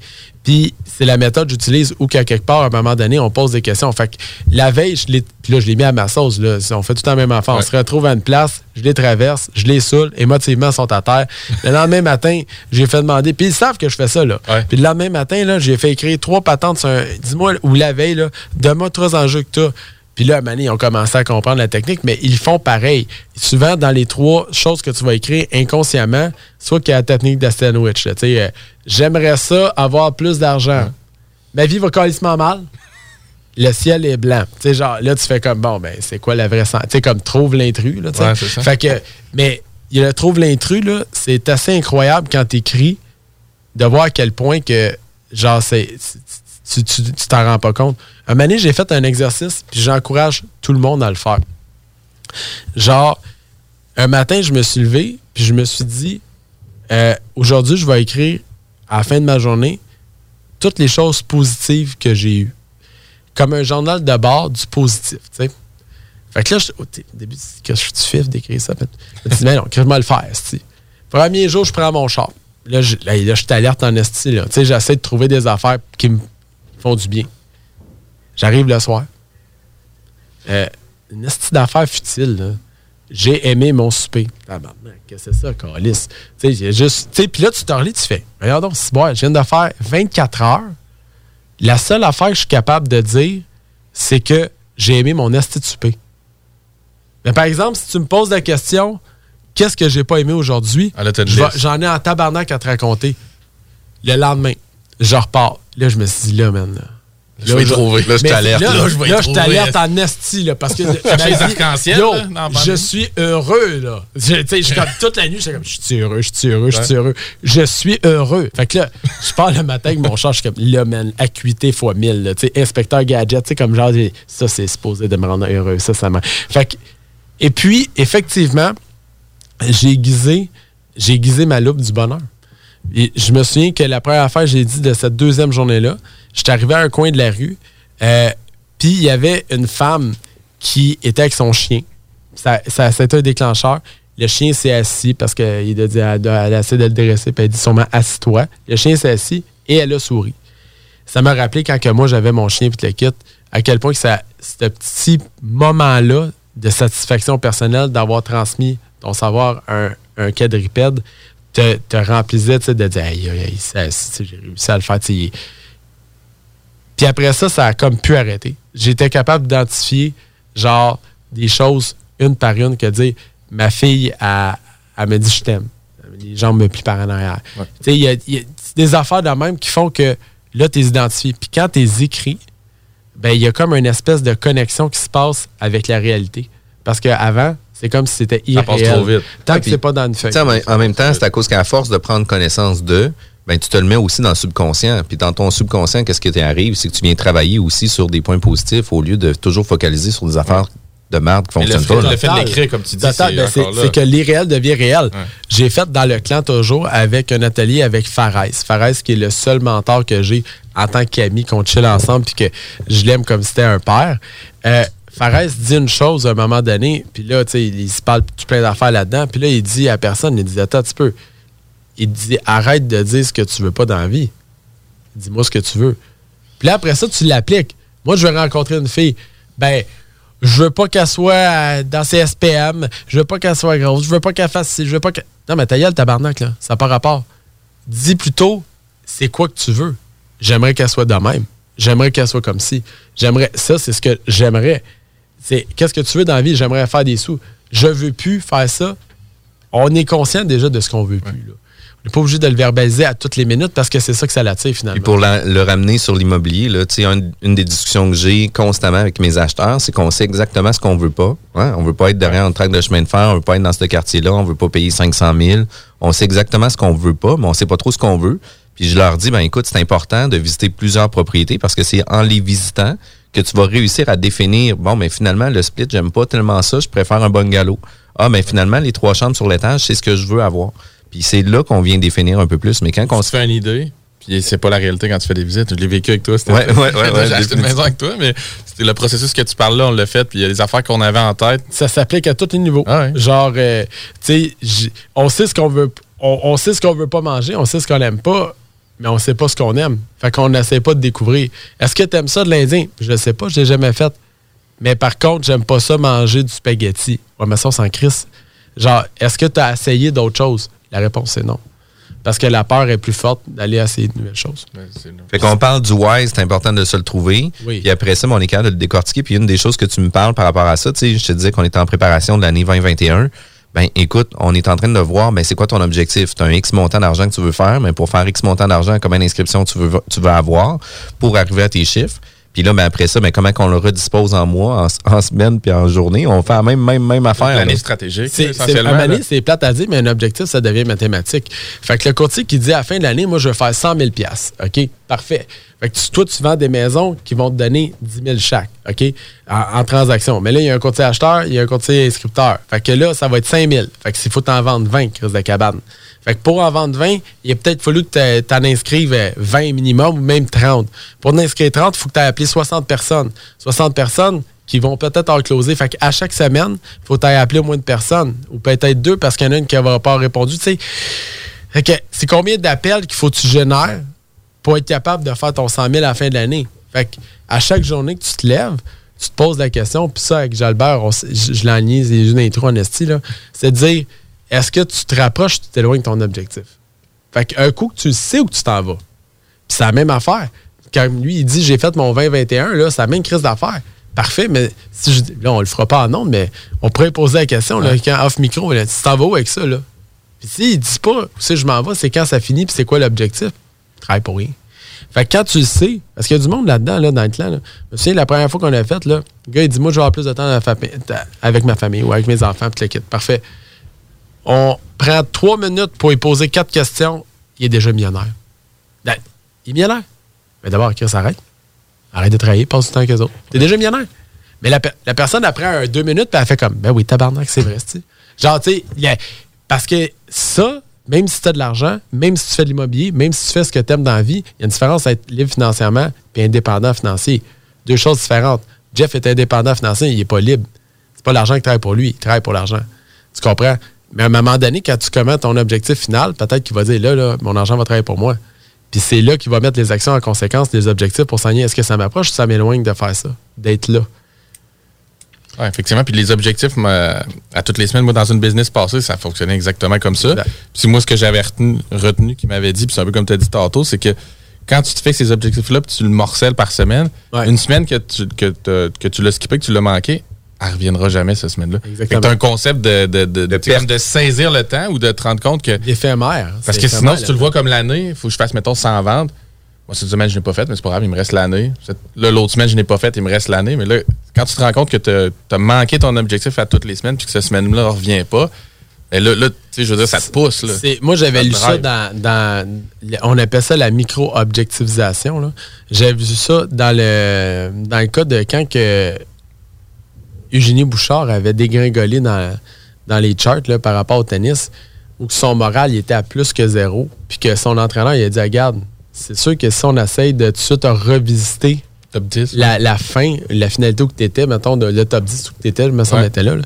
Puis c'est la méthode que j'utilise où qu'à quelque part, à un moment donné, on pose des questions. Fait que la veille, je puis là, je l'ai mis à ma sauce. Là. On fait tout le temps la même affaire. On se retrouve à une place, je les traverse, je les saoule, émotivement, ils sont à terre. Le lendemain matin, j'ai fait demander, puis ils savent que je fais ça. Là. Ouais. Puis le lendemain matin, là, j'ai fait écrire trois patentes sur un. Dis-moi, ou la veille, là, donne-moi trois enjeux que tu as. Puis là, à ils ont commencé à comprendre la technique, mais ils font pareil. Souvent, dans les trois choses que tu vas écrire inconsciemment, soit qu'il y a la technique de sandwich. là, tu sais, euh, J'aimerais ça avoir plus d'argent. Ma vie va calissement mal. Le ciel est blanc. Tu sais, genre, là, tu fais comme, bon, ben, c'est quoi la vraie sens- Tu sais, comme trouve l'intrus. Ouais. Fait que, mais, le trouve l'intrus, là, c'est assez incroyable quand tu écris de voir à quel point que, genre, c'est, tu t'en rends pas compte. Un moment j'ai fait un exercice, puis j'encourage tout le monde à le faire. Genre, un matin, je me suis levé, puis je me suis dit, euh, aujourd'hui, je vais écrire à la fin de ma journée toutes les choses positives que j'ai eues. Comme un journal de bord du positif, tu sais. Fait que là, je- au t- au début, que je suis fif d'écrire ça? Je me dis, mais non, que je vais le faire. Premier jour, je prends mon char. Là, je, là, là, t'alerte en esti. j'essaie de trouver des affaires qui me font du bien. J'arrive le soir. Euh, une esti d'affaires futile, là. J'ai aimé mon souper. Tabarnak, qu'est-ce que c'est ça, Calis? Tu sais, juste. Tu sais, puis là, tu te relis, tu fais. Regarde donc, c'est bon, je viens de faire 24 heures. La seule affaire que je suis capable de dire, c'est que j'ai aimé mon esti de souper. Mais par exemple, si tu me poses la question, qu'est-ce que j'ai pas aimé aujourd'hui? Ah. J'en ai en tabarnak à te raconter. Le lendemain, je repars. Là, je me suis dit, là, man. Là, Je vais y trouver. Là, je t'alerte. Là, Là, je là, je t'alerte en esti, là, parce que. Les je là, suis heureux, là. Je, tu sais, je comme toute la nuit, je suis comme, je suis heureux, je suis heureux, je suis heureux. Je suis heureux. Fait que là, je pars le matin avec mon char, je suis comme, là, man, acuité fois 1000, là. Tu sais, inspecteur gadget, tu sais, comme genre, ça, c'est supposé de me rendre heureux. Ça, ça m'a. Fait que. Et puis, effectivement, j'ai aiguisé, j'ai aiguisé ma loupe du bonheur. Je me souviens que la première affaire j'ai dit de cette deuxième journée-là, j'étais arrivé à un coin de la rue, euh, puis il y avait une femme qui était avec son chien. Ça, ça, été un déclencheur. Le chien s'est assis parce qu'il a dit, elle, a- essayé de le dresser, puis elle a dit sûrement assis-toi. Le chien s'est assis et elle a souri. Ça m'a rappelé quand que moi j'avais mon chien puis le kit, à quel point que ça, ce petit moment-là de satisfaction personnelle d'avoir transmis ton savoir un, un quadrupède te, te remplissait de dire aïe, aïe, aïe, ça, c'est- j'ai réussi à le faire. Puis après ça, ça a comme pu arrêter. J'étais capable d'identifier genre des choses une par une que dire ma fille, elle, elle me dit je t'aime. Les jambes me plient par en arrière. Tu sais, il y a, il y a des affaires de même qui font que là, tu les identifies. Puis quand tu les écris, ben, il y a comme une espèce de connexion qui se passe avec la réalité. Parce qu'avant, c'est comme si c'était Ça irréel. passe trop vite. Tant Ouais, que c'est pas dans une feuille. En même- en même temps, c'est à cause qu'à force de prendre connaissance d'eux, ben, tu te le mets aussi dans le subconscient. Puis dans ton subconscient, qu'est-ce qui t'arrive? C'est que tu viens travailler aussi sur des points positifs au lieu de toujours focaliser sur des affaires de merde qui fonctionnent pas. le fait de Total. l'écrire, comme tu dis, c'est que l'irréel devient réel. J'ai fait dans le clan toujours avec un atelier avec Fares. Fares qui est le seul mentor que j'ai en tant qu'ami, qu'on chill ensemble puis que je l'aime comme si c'était un père. Euh, Fares dit une chose à un moment donné, puis là, tu sais, il se parle tout plein d'affaires là-dedans, puis là, il dit à personne, il dit, attends un petit peu. Il dit, arrête de dire ce que tu veux pas dans la vie. dis-moi ce que tu veux. Puis là, après ça, tu l'appliques. Moi, je vais rencontrer une fille. Ben, je veux pas qu'elle soit euh, dans ses SPM. Je veux pas qu'elle soit grosse. Je veux pas qu'elle fasse. Je veux pas que. Non, mais ta gueule, tabarnak, là. Ça n'a pas rapport. Dis plutôt, c'est quoi que tu veux? J'aimerais qu'elle soit de même. J'aimerais qu'elle soit comme ci. J'aimerais. Ça, c'est ce que j'aimerais. C'est qu'est-ce que tu veux dans la vie? J'aimerais faire des sous. Je veux plus faire ça. On est conscient déjà de ce qu'on veut plus. là. On n'est pas obligé de le verbaliser à toutes les minutes parce que c'est ça que ça l'attire finalement. Puis pour la- le ramener sur l'immobilier, un- une des discussions que j'ai constamment avec mes acheteurs, c'est qu'on sait exactement ce qu'on veut pas. Hein? On veut pas être derrière un tract de chemin de fer, on veut pas être dans ce quartier-là, on veut pas payer 500 000. On sait exactement ce qu'on veut pas, mais on sait pas trop ce qu'on veut. Puis je leur dis, ben écoute, c'est important de visiter plusieurs propriétés parce que c'est en les visitant que tu vas réussir à définir, bon, mais finalement, le split, j'aime pas tellement ça, je préfère un bungalow. Ah, mais finalement, les trois chambres sur l'étage, c'est ce que je veux avoir. Puis c'est là qu'on vient définir un peu plus. Mais quand on On se fait une idée, puis c'est pas la réalité quand tu fais des visites. Je l'ai vécu avec toi. c'était- Ouais, ouais, ouais, ouais, J'ai acheté une maison avec toi, mais c'était le processus que tu parles là, on l'a fait, puis il y a des affaires qu'on avait en tête. ça s'applique à tous les niveaux. Ah ouais. Genre, euh, tu sais, on sait ce qu'on veut, on, on sait ce qu'on veut pas manger, on sait ce qu'on aime pas, mais on sait pas ce qu'on aime. Fait qu'on n'essaie pas de découvrir. Est-ce que tu aimes ça de l'Indien? Je sais pas, je l'ai jamais fait. Mais par contre, j'aime pas ça manger du spaghetti. Ouais, mais ça, on s'en crisse. Genre, est-ce que tu as essayé d'autres choses? La réponse est non. Parce que la peur est plus forte d'aller essayer de nouvelles choses. Ouais, Fait qu'on parle du why, c'est important de se le trouver. Oui. Puis après ça, ben, on est capable de le décortiquer. Puis une des choses que tu me parles par rapport à ça, tu sais, je te disais qu'on était en préparation de l'année 2021. Ben écoute, on est en train de voir, ben c'est quoi ton objectif? Tu as un X montant d'argent que tu veux faire, mais pour faire X montant d'argent, combien d'inscriptions tu veux, tu veux avoir pour arriver à tes chiffres? Puis là, ben après ça, ben comment qu'on le redispose en mois, en, en semaine, puis en journée? On fait la même, même, même affaire. L'année stratégique, C'est, essentiellement. donné, c'est plate à dire, mais un objectif, ça devient mathématique. Fait que le courtier qui dit à la fin de l'année, moi, je veux faire 100 000 OK? Parfait. Fait que tu- toi, tu vends des maisons qui vont te donner 10 000 chaque, OK? En, en transaction. Mais là, il y a un courtier acheteur, il y a un courtier inscripteur. Fait que là, ça va être 5 000. Fait que s'il faut t'en vendre 20, crise de cabane. Fait que pour en vendre 20, il a peut-être fallu que tu en inscrives euh, 20 minimum ou même 30. Pour en inscrire 30, il faut que tu aies appelé 60 personnes. 60 personnes qui vont peut-être en closer. Fait qu'à chaque semaine, il faut t'aller appeler au moins une personne. Ou peut-être deux parce qu'il y en a une qui n'aura pas répondu. C'est combien d'appels qu'il faut que tu génères pour être capable de faire ton 100 000 à la fin de l'année? Fait que à chaque journée que tu te lèves, tu te poses la question, puis ça, avec Jalbert, je, je l'en niaise, c'est une intro en esti, là, c'est de dire, est-ce que tu te rapproches ou tu t'éloignes de ton objectif? Fait qu'un coup que tu sais où tu t'en vas, puis c'est la même affaire. Quand lui, il dit, j'ai fait mon 2021, là, c'est la même crise d'affaires. Parfait, mais si je, là, on le fera pas en nom, mais on pourrait poser la question, là, quand off-micro, là, tu t'en vas où avec ça, là? Puis s'il dit pas où c'est que je m'en vais, c'est quand ça finit, puis c'est quoi l'objectif? Travaille pour rien. Fait que quand tu le sais, parce qu'il y a du monde là-dedans, là, dans le clan, là. Je me souviens, la première fois qu'on a fait, là, le gars, il dit Moi, je vais avoir plus de temps la avec ma famille ou avec mes enfants, puis le kit. Parfait. On prend trois minutes pour lui poser quatre questions. Il est déjà millionnaire. Ben, il est millionnaire. Mais d'abord, Chris, arrête. Arrête de travailler, passe du temps avec eux autres. T'es déjà millionnaire. Mais la, pe- la personne, après deux minutes, puis elle fait comme Ben oui, tabarnak, c'est vrai, tu. Genre, tu sais, parce que ça, même si tu as de l'argent, même si tu fais de l'immobilier, même si tu fais ce que tu aimes dans la vie, il y a une différence à être libre financièrement et indépendant financier. Deux choses différentes. Jeff est indépendant financier, il n'est pas libre. C'est pas l'argent qui travaille pour lui, il travaille pour l'argent. Tu comprends? Mais à un moment donné, quand tu commets ton objectif final, peut-être qu'il va dire là, là, mon argent va travailler pour moi. Puis c'est là qu'il va mettre les actions en conséquence, les objectifs pour s'enligner. Est-ce que ça m'approche ou ça m'éloigne de faire ça, d'être là? Ouais, effectivement. Puis les objectifs, moi, à toutes les semaines, moi, dans une business passée, ça fonctionnait exactement comme ça. Puis moi, ce que j'avais retenu, retenu qui m'avait dit, puis c'est un peu comme tu as dit tantôt, c'est que quand tu te fais ces objectifs-là, puis tu le morcelles par semaine, Ouais. une semaine que tu, que, que tu l'as skippé, que tu l'as manqué, elle reviendra jamais cette semaine-là. As un concept de, de, saisir le temps ou de te rendre compte que. L'éphémère. Parce c'est que sinon, éphémère, si tu le vois comme l'année, il faut que je fasse, mettons, 100 ventes. Moi, cette semaine, je n'ai pas fait, mais c'est pas grave, il me reste l'année. Là, l'autre semaine, je n'ai pas fait, il me reste l'année. Mais là, quand tu te rends compte que tu as manqué ton objectif à toutes les semaines, puis que cette semaine-là ne revient pas, ben là, là tu sais, je veux dire, ça te pousse. Là. C'est- moi, j'avais lu ça dans, dans- On appelle ça la micro-objectivisation. J'avais vu ça dans le, dans le cas de quand que Eugénie Bouchard avait dégringolé dans, dans les charts là, par rapport au tennis, où que son moral il était à plus que zéro, puis que son entraîneur il a dit Regarde, c'est sûr que si on essaye de tout de suite revisiter Top 10. la, la fin, la finalité où tu étais, mettons, de, le top 10 où tu étais, je me semble Ouais. était là, là,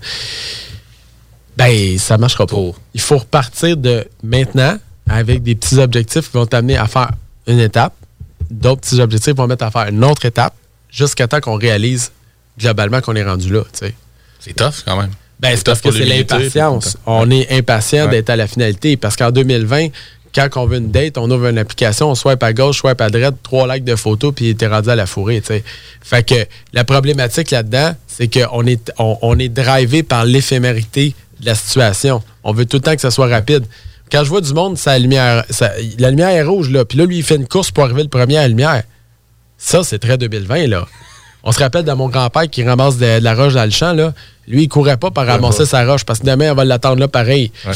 ben, ça marchera pas. Il faut repartir de maintenant avec des petits objectifs qui vont t'amener à faire une étape, d'autres petits objectifs, on va mettre à faire une autre étape jusqu'à temps qu'on réalise globalement qu'on est rendu là. C'est tough quand même. Ben, c'est parce que c'est l'impatience. On est impatient Ouais. d'être à la finalité parce qu'en 2020, quand on veut une date, on ouvre une application, on swipe à gauche, swipe à droite, trois likes de photos, puis t'es rendu à la fourrée. Fait que la problématique là-dedans, c'est qu'on est, on, on est drivé par l'éphémérité de la situation. On veut tout le temps que ça soit rapide. Quand je vois du monde, sa lumière, sa- la lumière est rouge, là, puis là, lui, il fait une course pour arriver le premier à la lumière. Ça, c'est très 2020, là. On se rappelle de mon grand-père qui ramasse de, de la roche dans le champ, là. Lui, il courait pas pour ramasser sa roche parce que demain, on va l'attendre là pareil. Va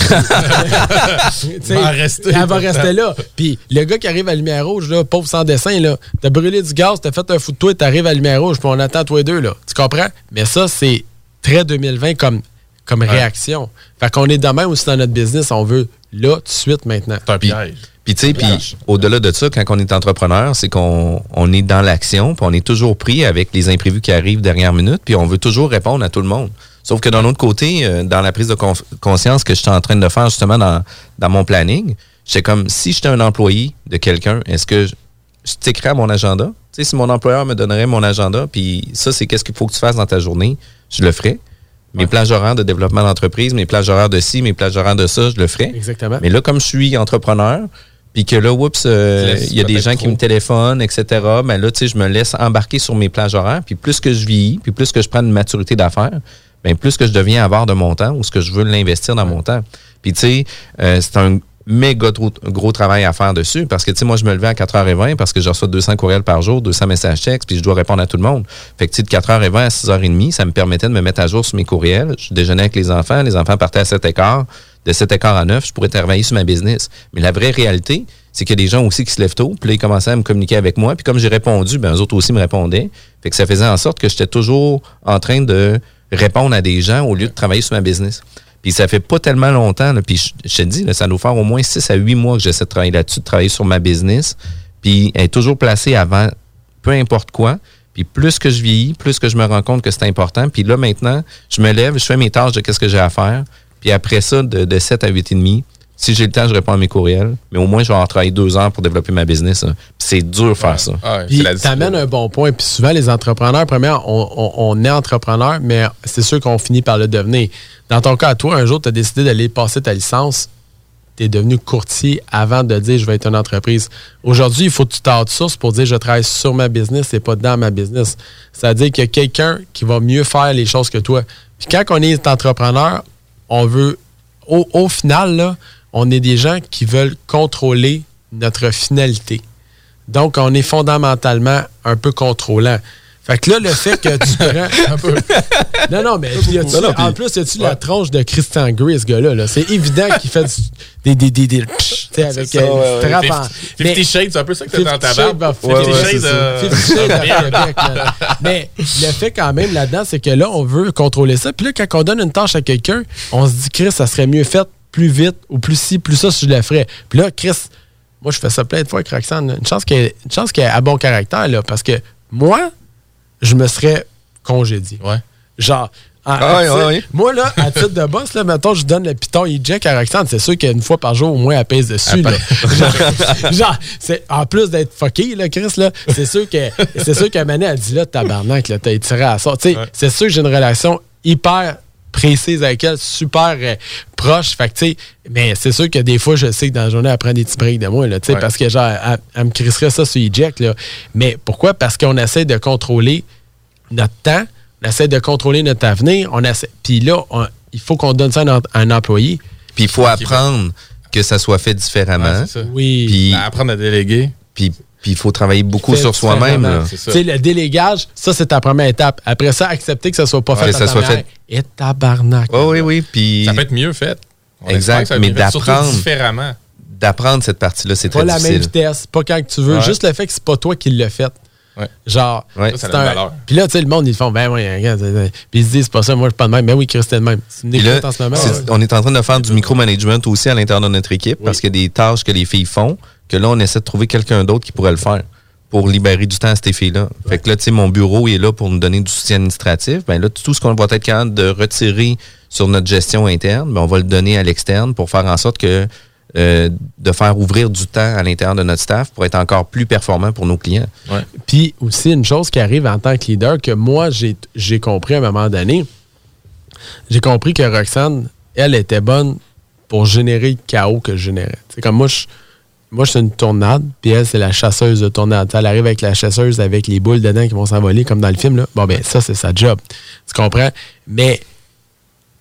rester. Elle va rester là. Puis le gars qui arrive à lumière rouge, là, pauvre sans dessin, là, t'as brûlé du gaz, t'as fait un fou de toi, t'arrives à lumière rouge, puis on attend toi et deux, là. Tu comprends? Mais ça, c'est très 2020 comme, comme réaction. Fait qu'on est de même aussi dans notre business, on veut là, tout de suite, maintenant. C'est un piège. Puis, tu sais, puis au-delà de ça, quand on est entrepreneur, c'est qu'on on est dans l'action, puis on est toujours pris avec les imprévus qui arrivent dernière minute, puis on veut toujours répondre à tout le monde. Sauf que d'un autre côté, euh, dans la prise de conscience que je suis en train de faire justement dans, dans mon planning, c'est comme si j'étais un employé de quelqu'un, est-ce que je, je à mon agenda? Tu sais, si mon employeur me donnerait mon agenda, puis ça, c'est qu'est-ce qu'il faut que tu fasses dans ta journée, je le ferais. Mes plages horaires de développement d'entreprise, mes plages horaires de ci, mes plages horaires de ça, je le ferais. Exactement. Mais là, comme je suis entrepreneur, puis que là, oups, euh, il y a des gens qui me téléphonent, etc. Ben là, tu sais, je me laisse embarquer sur mes plages horaires. Puis plus que je vieillis, puis plus que je prends une maturité d'affaires, ben plus que je deviens avare de mon temps ou ce que je veux l'investir dans mon temps. Puis tu sais, euh, c'est un méga gros, gros travail à faire dessus parce que tu sais, moi, je me levais à 4h20 parce que je reçois 200 courriels par jour, 200 messages textes, puis je dois répondre à tout le monde. Fait que tu sais, de 4h20 à 6h30, ça me permettait de me mettre à jour sur mes courriels. Je déjeunais avec les enfants, les enfants partaient à 7h15 de 7 h à 9, je pourrais travailler sur ma business. Mais la vraie réalité, c'est qu'il y a des gens aussi qui se lèvent tôt, puis ils commençaient à me communiquer avec moi. Puis comme j'ai répondu, ben, eux autres aussi me répondaient. Fait que ça faisait en sorte que j'étais toujours en train de répondre à des gens au lieu de travailler sur ma business. Puis ça fait pas tellement longtemps, puis je, je te dis, là, ça doit faire au moins 6 à 8 mois que j'essaie de travailler là-dessus, de travailler sur ma business. Puis elle est toujours placée avant peu importe quoi. Puis plus que je vieillis, plus que je me rends compte que c'est important. Puis là, maintenant, je me lève, je fais mes tâches de qu'est-ce que j'ai à faire. Puis après ça, de, de 7 à 8 et demi, si j'ai le temps, je réponds à mes courriels. Mais au moins, je vais avoir travaillé deux heures pour développer ma business. hein. Puis c'est dur de faire ça. Ah ouais, Puis t'amènes un bon point. Puis souvent, les entrepreneurs, premièrement, on, on- on est entrepreneur, mais c'est sûr qu'on finit par le devenir. Dans ton cas, toi, un jour, tu as décidé d'aller passer ta licence. Tu es devenu courtier avant de dire je vais être une entreprise. Aujourd'hui, il faut que tu t'outsources pour dire je travaille sur ma business et pas dans ma business. C'est-à-dire qu'il y a quelqu'un qui va mieux faire les choses que toi. Puis quand on est entrepreneur, on veut, au, final, on est des gens qui veulent contrôler notre finalité. Donc, on est fondamentalement un peu contrôlant. Fait que là, le fait que tu prends. un peu. Non, non, mais Non, non, en plus, y a-tu la tronche de Christian Grey, ce gars-là? là? C'est évident qu'il fait du- des. des, des, sais, avec ça, euh, ouais, ouais. en- mais- Shades, c'est un peu ça que t'as dans ta barbe. Shades of- Fifty Ouais, ouais, Shades, euh, Fifty Shades of Québec, là. Mais le fait quand même là-dedans, c'est que là, on veut contrôler ça. Puis là, quand on donne une tâche à quelqu'un, on se dit, Chris, ça serait mieux fait plus vite ou plus ci, plus ça, si je le ferais. Puis là, Chris, moi, je fais ça plein de fois avec Roxane. Une chance qu'elle qu'elle a bon caractère, là, parce que moi, je me serais congédié. Ouais. Genre, en- Ah titre- ouais. moi, là, à titre de boss, là, mettons, je donne le piton eject à Roxane, c'est sûr qu'une fois par jour, au moins, elle pèse dessus. là. Genre, genre, c'est, en plus d'être fucké, là, Chris, là, c'est sûr que c'est sûr qu'à Mané a dit là, tabarnak, là, t'as tiré à ça. C'est sûr que j'ai une relation hyper précise avec elle, super euh, proche. Fait que, tu sais, mais c'est sûr que des fois, je sais que dans la journée, elle prend des petits breaks de moi, là, tu sais, Ouais. parce que, genre, elle, elle me crisserait ça sur eject, là. Mais pourquoi? Parce qu'on essaie de contrôler notre temps, on essaie de contrôler notre avenir, on essaie. Puis là, on- il faut qu'on donne ça à un, à un employé. Puis il faut apprendre que ça soit fait différemment. Ouais, c'est ça. Oui. Puis Apprendre à déléguer. puis puis il faut travailler beaucoup sur soi-même. Tu sais, le délégage, ça, c'est ta première étape. Après ça, accepter que ça soit pas Ouais, fait. ça soit fait. Et tabarnak. Oui, oui, oui. Puis Ça peut être mieux fait. On Exact, ça mais être mieux fait, surtout d'apprendre. différemment. d'apprendre cette partie-là, c'est Pas très la même difficile. vitesse, pas quand que tu veux. Ouais. Juste le fait que c'est pas toi qui l'as fait. Ouais. Genre, Ouais. C'est un- valeur. Puis là, tu sais, le monde, ils font, ben oui, Puis ils se disent, c'est pas ça, moi, je suis pas de même. Ben oui, Christian de même. C'est une Puis là, écoute en ce moment. on est en train de faire du micromanagement aussi à l'intérieur de notre équipe parce qu'il y a des tâches que les filles font que là, on essaie de trouver quelqu'un d'autre qui pourrait le faire pour libérer du temps à ces filles-là. Fait que là, tu sais, mon bureau il est là pour nous donner du soutien administratif. Ben là, tout ce qu'on va être capable de retirer sur notre gestion interne, ben on va le donner à l'externe pour faire en sorte que euh, de faire ouvrir du temps à l'intérieur de notre staff pour être encore plus performant pour nos clients. Puis aussi, une chose qui arrive en tant que leader que moi, j'ai j'ai compris à un moment donné, j'ai compris que Roxane, elle était bonne pour générer le chaos que je générais. C'est comme moi, je, moi, je suis une tournade, puis elle, c'est la chasseuse de tournade. Elle arrive avec la chasseuse avec les boules dedans qui vont s'envoler, comme dans le film. Là. Bon, ben, ça, c'est sa job. Tu comprends? Mais,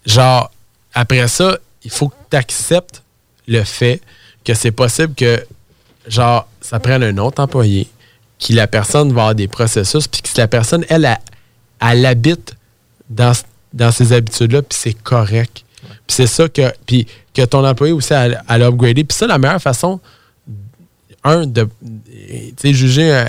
genre, après ça, il faut que tu acceptes le fait que c'est possible que, genre, ça prenne un autre employé, que la personne va avoir des processus, puis que si la personne, elle, elle, elle habite dans, dans ces habitudes-là, puis c'est correct. Puis c'est ça que. Puis que ton employé aussi, elle, elle a upgradé. Puis ça, la meilleure façon, un, de tu sais, juger un,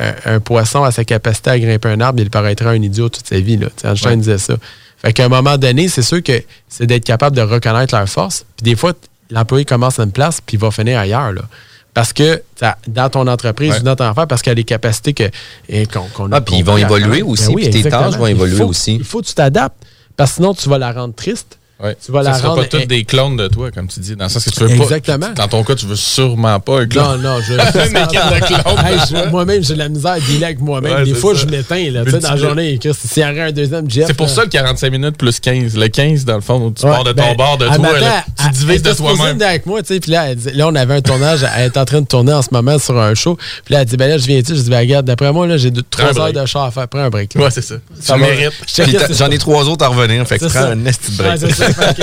un- un poisson à sa capacité à grimper un arbre, il paraîtra un idiot toute sa vie. Là. Tu sais, Einstein Ouais. disait ça. Fait qu'à un moment donné, c'est sûr que c'est d'être capable de reconnaître leurs forces. Puis des fois, l'employé commence à une place, puis il va finir ailleurs. Là. Parce que dans ton entreprise Ouais. ou dans ton affaire, parce qu'il y a des capacités que, et qu'on, a Ah, puis ils vont évoluer faire. aussi, puis tes tâches vont Il évoluer faut- aussi. Il faut que tu t'adaptes. Parce que sinon, tu vas la rendre triste. Ouais. Tu vas ça la sera rendre. pas tous des clones de toi, comme tu dis. Dans le sens que tu veux Exactement. pas. Dans ton cas, tu veux sûrement pas un clone. Non, non, je. Une équipe de clones. Hey, moi-même, j'ai de la misère à dealer avec moi-même. Ouais, Des fois, ça. je m'éteins. là, Tu sais, dans la journée, s'il y aurait un deuxième Jeff. C'est pour là- ça le 45 minutes plus 15. Le 15, dans le fond, où tu Ouais, pars de ton ben, bord de toi. là, tu divises de toi-même. avec moi, tu sais, puis là, dit- là, on avait un tournage, elle est en train de tourner en ce moment sur un show, puis là, elle dit, ben là, je viens-tu, je dis, ben regarde, d'après moi, là, j'ai deux- Prends un trois heures break. de char à faire, prends un break. Ouais, c'est ça. Ça tu mérites. J'en ai trois autres à revenir, fait que C'est prends un esti de break. Ça,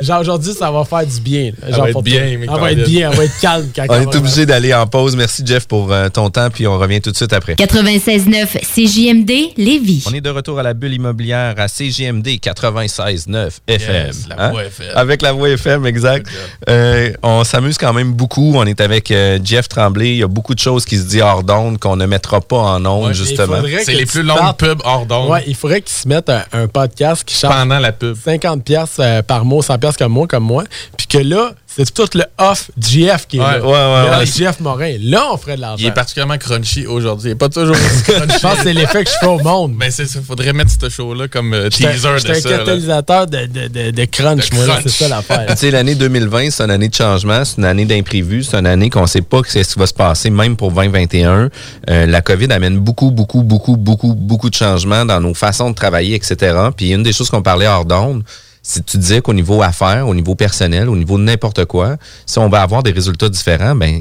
genre, aujourd'hui, ça va faire du bien. Genre, va être pour bien, mais Elle va être bien, elle va être calme quand On elle est obligé d'aller en pause. Merci, Jeff, pour euh, ton temps, puis on revient tout de suite après. 96.9 CJMD Lévis. On est de retour à la bulle immobilière à CGMD 96.9 FM. Yes, la Hein? voix FM. Avec la voix FM, exact. Euh, on s'amuse quand même beaucoup. On est avec euh, Jeff Tremblay. Il y a beaucoup de choses qui se disent hors d'onde qu'on ne mettra pas en onde, Ouais, justement. C'est les plus longues pubs hors d'onde Ouais, il faudrait qu'ils se mettent un, un podcast qui charge pendant la pub. 50 pièces par mois, 100 pièces comme moi, comme moi. Puis que là, c'est tout le off GF qui est Ouais, là. ouais, ouais, Là, ouais. GF Morin. Là, on ferait de Il l'argent. est particulièrement crunchy aujourd'hui. Il n'est pas toujours aussi crunchy. Je pense que c'est l'effet que je fais au monde. Mais c'est ça. Faudrait mettre ce show-là comme euh, teaser de un ça. là. catalyseur de, de, de, de crunch, De moi. C'est ça l'affaire. Tu sais, l'année 2020, c'est une année de changement, c'est une année d'imprévu, c'est une année qu'on ne sait pas ce qui va se passer, même pour 2021. Euh, la COVID amène beaucoup, beaucoup, beaucoup, beaucoup, beaucoup de changements dans nos façons de travailler, etc. Puis une des choses qu'on parlait hors d'onde, si tu disais qu'au niveau affaires, au niveau personnel, au niveau de n'importe quoi, si on va avoir des résultats différents, ben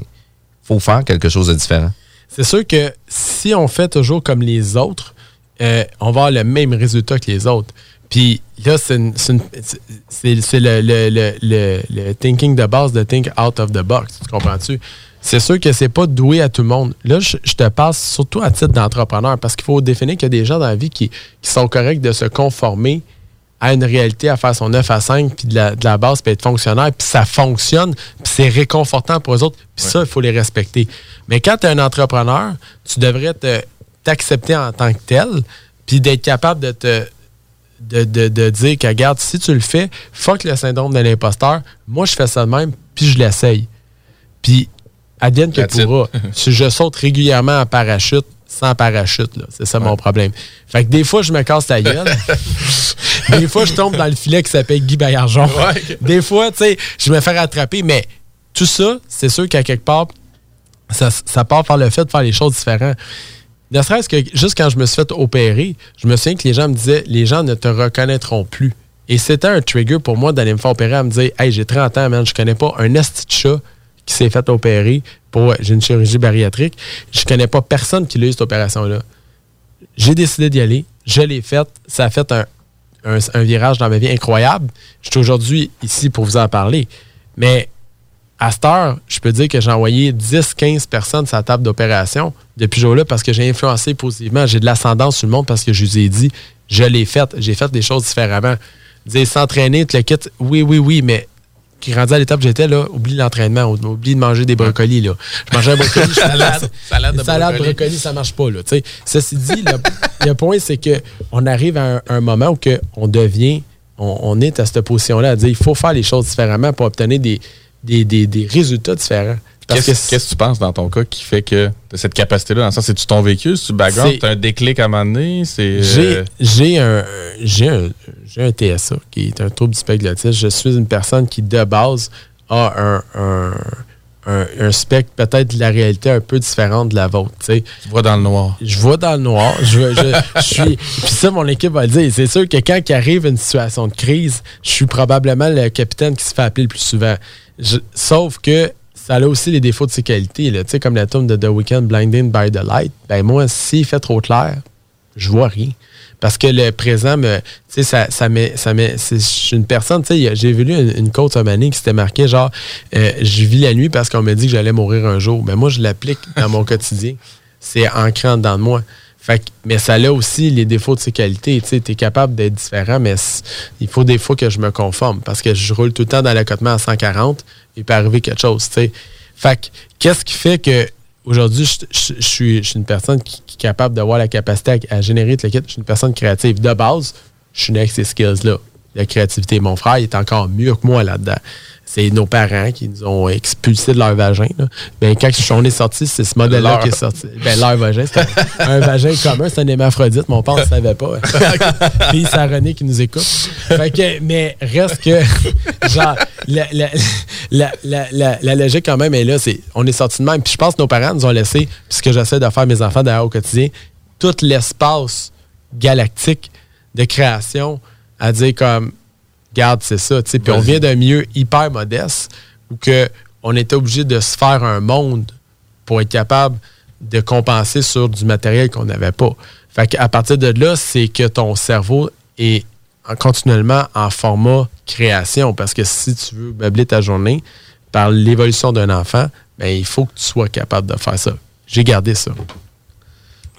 faut faire quelque chose de différent. C'est sûr que si on fait toujours comme les autres, euh, on va avoir le même résultat que les autres. Puis là, c'est le, le, thinking de base de think out of the box. Tu comprends-tu? C'est sûr que c'est pas doué à tout le monde. Là, je, te passe surtout à titre d'entrepreneur parce qu'il faut définir qu'il y a des gens dans la vie qui sont corrects de se conformer à une réalité, à faire son 9 à 5, puis de la, de la base, puis être fonctionnaire, puis ça fonctionne, puis c'est réconfortant pour eux autres, puis ça, il faut les respecter. Mais quand tu es un entrepreneur, tu devrais te- t'accepter en tant que tel, puis d'être capable de te de, de- de dire que, regarde, si tu le fais, fuck le syndrome de l'imposteur, moi, je fais ça de même, puis je l'essaye. Puis, advienne que pourra. si je saute régulièrement en parachute, sans parachute, là, c'est ça mon problème. Fait que des fois, je me casse la gueule. des fois, je tombe dans le filet qui s'appelle Guy Baillargeon. Ouais. Des fois, tu sais, je me fais rattraper, mais tout ça, c'est sûr qu'à quelque part, ça, ça part par le fait de faire les choses différentes. Ne serait-ce que juste quand je me suis fait opérer, je me souviens que les gens me disaient les gens ne te reconnaîtront plus. Et c'était un trigger pour moi d'aller me faire opérer, à me dire Hey, j'ai 30 ans, man, je connais pas un esti de chat qui s'est fait opérer pour. J'ai une chirurgie bariatrique. Je connais pas personne qui a eu cette opération-là. J'ai décidé d'y aller. Je l'ai faite. Ça a fait un, virage dans ma vie incroyable. Je suis aujourd'hui ici pour vous en parler. Mais à cette heure, je peux dire que j'ai envoyé 10-15 personnes sur la table d'opération depuis jour-là parce que j'ai influencé positivement. J'ai de l'ascendance sur le monde parce que je vous ai dit, je l'ai fait. J'ai fait des choses différemment. Dire s'entraîner, te le quitte, oui, oui, oui, mais qui rendu à l'étape où j'étais, là, oublie l'entraînement, oublie de manger des brocolis. Là. Je mangeais un brocoli, je suis Salade, salade de salade, brocoli. brocoli, ça marche pas. Là. Ceci dit, le, le point, c'est que on arrive à un, un moment où que on devient, on, on est à cette position-là à dire il faut faire les choses différemment pour obtenir des, des, des- des résultats différents. Qu'est-ce que qu'est-ce que tu penses dans ton cas qui fait que tu as cette capacité-là? Dans le sens, c'est-tu ton vécu? C'est-tu background? C'est- un déclic à un moment donné? J'ai euh, j'ai un, j'ai un, j'ai un TSA, qui est un trouble du spectre de l'autisme. Je suis une personne qui, de base, a un, un, un- un spectre peut-être de la réalité un peu différente de la vôtre. Tu vois dans le noir. Je vois dans le noir. Je, je- je suis. Puis ça, mon équipe va le dire. C'est sûr que quand il arrive une situation de crise, je suis probablement le capitaine qui se fait appeler le plus souvent. Je- sauf que ça a aussi les défauts de ses qualités. là. Comme la tombe de The Weeknd, Blinding by the Light. Ben moi, s'il fait trop clair, je vois rien. Parce que le présent me. Ça, ça met. Ça met je suis une personne, j'ai vu une, une ce matin qui s'était marqué genre euh, Je vis la nuit parce qu'on m'a dit que j'allais mourir un jour. Mais moi, je l'applique dans mon quotidien. C'est ancré de moi. Fait que- mais ça a aussi les défauts de ses qualités. Tu es capable d'être différent, mais il faut des fois que je me conforme parce que je roule tout le temps dans l'accotement à 140. Il peut arriver quelque chose. qu'est-ce qui fait que aujourd'hui, je, suis, une personne qui, qui est capable d'avoir la capacité à, à générer de l'équipe. Je suis une personne créative. De base, je suis né avec ces skills-là. La créativité. Mon frère il est encore mieux que moi là-dedans. C'est nos parents qui nous ont expulsés de leur vagin. là. Ben, quand on est sorti, c'est ce modèle-là qui est sorti. Ben, leur vagin, c'est un, un vagin commun, c'est un hémaphrodite. Mon père ne savait pas. Puis c'est René qui nous écoute. Fait que, mais reste que, genre, la, la, la, la, la- la logique quand même est là. C'est, on est sorti de même. Puis je pense que nos parents nous ont laissé, puis ce que j'essaie de faire mes enfants d'ailleurs au quotidien, tout l'espace galactique de création à dire comme, garde, c'est ça. Puis on vient d'un milieu hyper modeste où que on était obligé de se faire un monde pour être capable de compenser sur du matériel qu'on n'avait pas. Fait qu'à partir de là, c'est que ton cerveau est en- continuellement en format création. Parce que si tu veux meubler ta journée par l'évolution d'un enfant, ben, il faut que tu sois capable de faire ça. J'ai gardé ça.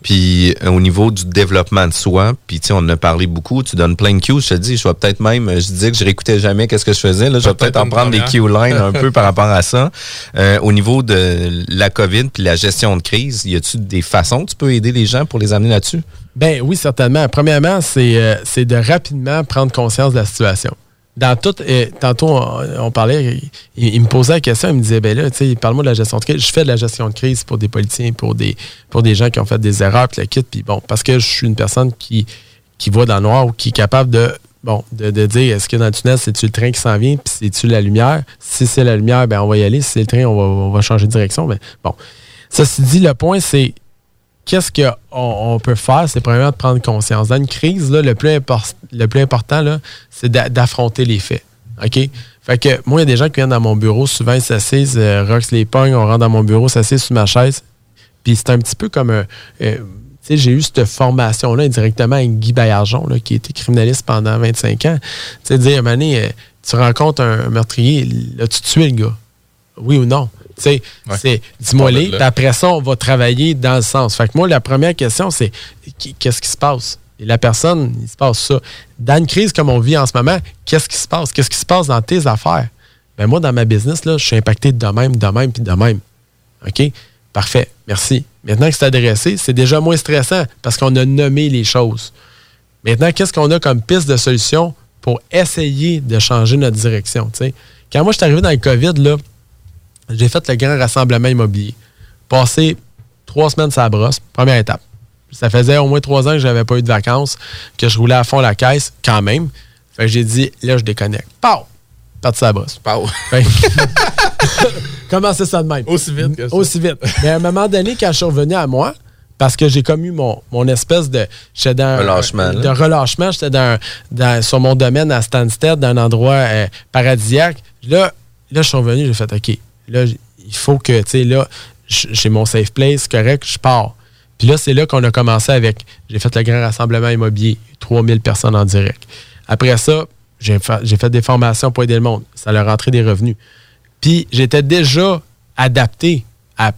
Puis euh, au niveau du développement de soi, puis tu sais, on en a parlé beaucoup, tu donnes plein de cues, je te dis, je vais peut-être même, euh, je disais que je réécoutais jamais qu'est-ce que je faisais, là, je vais peut-être en prendre des cue lines un peu par rapport à ça. Euh, au niveau de la COVID puis la gestion de crise, y a-tu des façons que tu peux aider les gens pour les amener là-dessus? Ben oui, certainement. Premièrement, c'est euh, c'est de rapidement prendre conscience de la situation. Dans tout, tantôt, on, parlait, il, me posait la question, il me disait, ben là, tu sais, parle-moi de la gestion de crise. Je fais de la gestion de crise pour des politiciens, pour des, pour des gens qui ont fait des erreurs, puis la quitte, puis bon, parce que je suis une personne qui, qui voit dans le noir ou qui est capable de, bon, de, dire, est-ce que dans le tunnel, c'est-tu le train qui s'en vient, puis c'est-tu la lumière? Si c'est la lumière, ben on va y aller. Si c'est le train, on va, on va changer de direction. Mais bon, ceci dit, le point, c'est qu'est-ce qu'on on peut faire? C'est premièrement de prendre conscience. Dans une crise, là, le, plus le plus important, c'est d'a- d'affronter les faits. OK? Fait que moi, il y a des gens qui viennent dans mon bureau, souvent ils s'assisent, euh, Rox les pogne, on rentre dans mon bureau, s'assisent sur ma chaise. Puis c'est un petit peu comme un. euh, tu sais, j'ai eu cette formation-là indirectement avec Guy là, qui était criminaliste pendant 25 ans. Tu sais, dire, donné, euh, tu rencontres un meurtrier, l'as-tu tué le gars? Oui ou non? Sais, Ouais. c'est après ça, on va travailler dans le sens. Fait que moi, la première question, c'est qu'est-ce qui se passe? Et la personne, il se passe ça. Dans une crise comme on vit en ce moment, qu'est-ce qui se passe? Qu'est-ce qui se passe dans tes affaires? Ben moi, dans ma business, là, je suis impacté de même, de même, puis de même. OK? Parfait. Merci. Maintenant que c'est adressé, c'est déjà moins stressant parce qu'on a nommé les choses. Maintenant, qu'est-ce qu'on a comme piste de solution pour essayer de changer notre direction? tu sais? Quand moi, je suis arrivé dans le COVID, là, j'ai fait le grand rassemblement immobilier. Passé trois semaines sur la brosse, première étape. Ça faisait au moins trois ans que j'avais pas eu de vacances, que je roulais à fond la caisse, quand même. Fait que j'ai dit, là, je déconnecte. Pow! Parti sur la brosse. Pow. C'est ça de même? Aussi vite que ça. Aussi vite. Mais à un moment donné, quand je suis revenu à moi, parce que j'ai comme eu mon, mon espèce de. J'étais dans. Relâchement, là. De relâchement. J'étais dans, dans- sur mon domaine à Stansted, dans un endroit euh, paradisiaque. Là, là, je suis revenu, j'ai fait OK. Là, il faut que, tu sais, là, j'ai mon safe place, correct, je pars. Puis là, c'est là qu'on a commencé avec. J'ai fait le grand rassemblement immobilier, 3000 personnes en direct. Après ça, j'ai fa- j'ai fait des formations pour aider le monde. Ça leur rentrait des revenus. Puis j'étais déjà adapté à,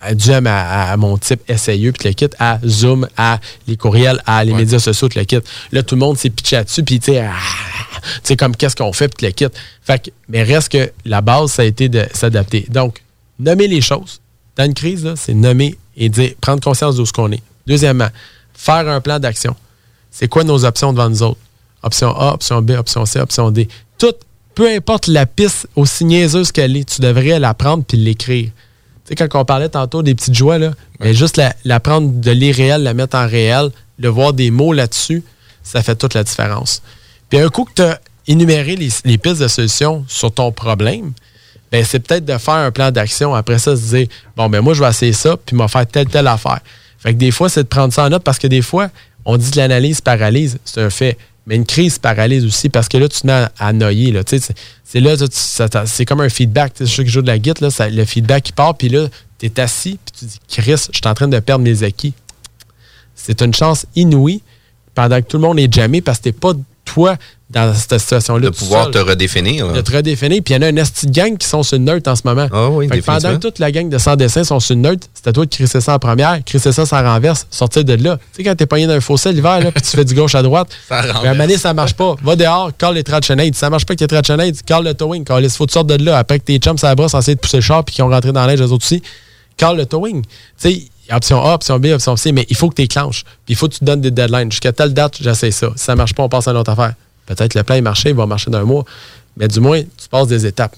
à, dû à, mon type SAE, puis le kit, à Zoom, à les courriels, à les médias sociaux, tout le kit. Là, tout le monde s'est pitché là-dessus, puis tu sais, ah, tu sais, comme qu'est-ce qu'on fait, puis le kit. Fait que, mais reste que la base, ça a été de s'adapter. Donc, nommer les choses. Dans une crise, c'est nommer et dire, prendre conscience de ce qu'on est. Deuxièmement, faire un plan d'action. C'est quoi nos options devant nous autres? Option A, option B, option C, option D. Tout, peu importe la piste, aussi niaiseuse qu'elle est, tu devrais la prendre puis l'écrire. Tu sais, quand on parlait tantôt des petites joies, là, mais juste la, la prendre de l'irréel, la mettre en réel, de voir des mots là-dessus, ça fait toute la différence. Puis un coup que tu as énuméré les, les pistes de solution sur ton problème, ben, c'est peut-être de faire un plan d'action. Après ça, se dire, bon, ben moi, je vais essayer ça, puis m'en faire telle, telle affaire. Fait que des fois, c'est de prendre ça en note parce que des fois, on dit que l'analyse paralyse, c'est un fait. Mais une crise paralyse aussi parce que là, tu te mets à, noyer. Là, c'est, là, c'est comme un feedback. Tu sais, Ceux qui jouent de la guitare, là, le feedback qui part, puis là, tu es assis, puis tu dis, Chris, je suis en train de perdre mes acquis. C'est une chance inouïe pendant que tout le monde est jamais parce que t'es pas toi dans cette situation-là. De pouvoir te redéfinir. là. De te redéfinir. Puis il y en a un esti de gang qui sont sur une neutre en ce moment. Ah oui, Fait que pendant que toute la gang de sans dessin sont sur une neutre, c'était toi de crisser ça en première, crisser ça sans renverse, sortir de là. Tu sais, quand t'es pogné dans un fossé l'hiver, là, puis tu fais du gauche à droite, Ça ben, à un renverse. moment donné, ça marche pas. Va dehors, call les tractionades. Si ça marche pas avec tes tractionades, call le towing. Call les faut que tu sortes de là. Après que tes chums, ça brosse, essayer de pousser le char, puis qu'ils ont rentré dans l'air, eux autres aussi. Call le towing. Tu sais, option A, option B, option C, mais il faut que tu éclenches. Puis il faut que tu te donnes des deadlines. Jusqu'à telle date, j'essaie ça. Si ça marche pas, on passe à une autre affaire. Peut-être le plan est marché, il va marcher dans un mois. Mais du moins, tu passes des étapes.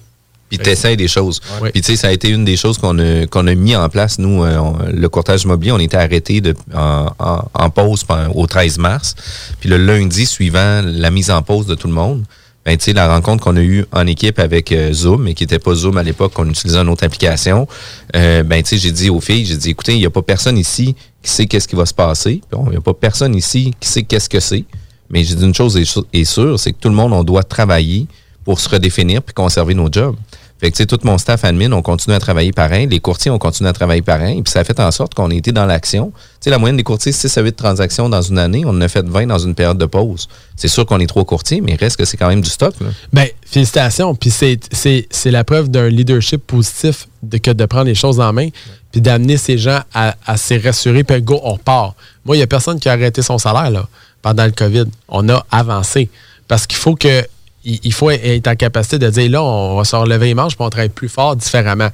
Puis t'essayes des choses. Ouais. Puis tu sais, ça a été une des choses qu'on a, qu'on a mis en place, nous, euh, on- le courtage immobilier, on était arrêté de, en, en- en pause au 13 mars. Puis le lundi suivant la mise en pause de tout le monde, ben, tu sais, la rencontre qu'on a eue en équipe avec euh, Zoom, mais qui n'était pas Zoom à l'époque, qu'on utilisait une autre application, euh, ben, tu sais, j'ai dit aux filles, j'ai dit, écoutez, il n'y a pas personne ici qui sait qu'est-ce qui va se passer. Il n'y a pas personne ici qui sait qu'est-ce que c'est. Mais j'ai dit une chose est, sûre, c'est que tout le monde, on doit travailler pour se redéfinir puis conserver nos jobs. Fait que, tu sais, tout mon staff admin, on continue à travailler pareil. Les courtiers, on continue à travailler pareil. Puis ça a fait en sorte qu'on a été dans l'action. Tu sais, la moyenne des courtiers, 6 à 8 transactions dans une année. On en a fait 20 dans une période de pause. C'est sûr qu'on est trois courtiers, mais reste que c'est quand même du stock. Là. Ben, félicitations. Puis c'est- la preuve d'un leadership positif de, que de prendre les choses en main puis d'amener ces gens à, à se rassurer puis go, on repart. Moi, il n'y a personne qui a arrêté son salaire là, pendant le COVID. On a avancé. Parce qu'il faut que il faut être en capacité de dire là, on va se relever les manches puis on plus fort différemment.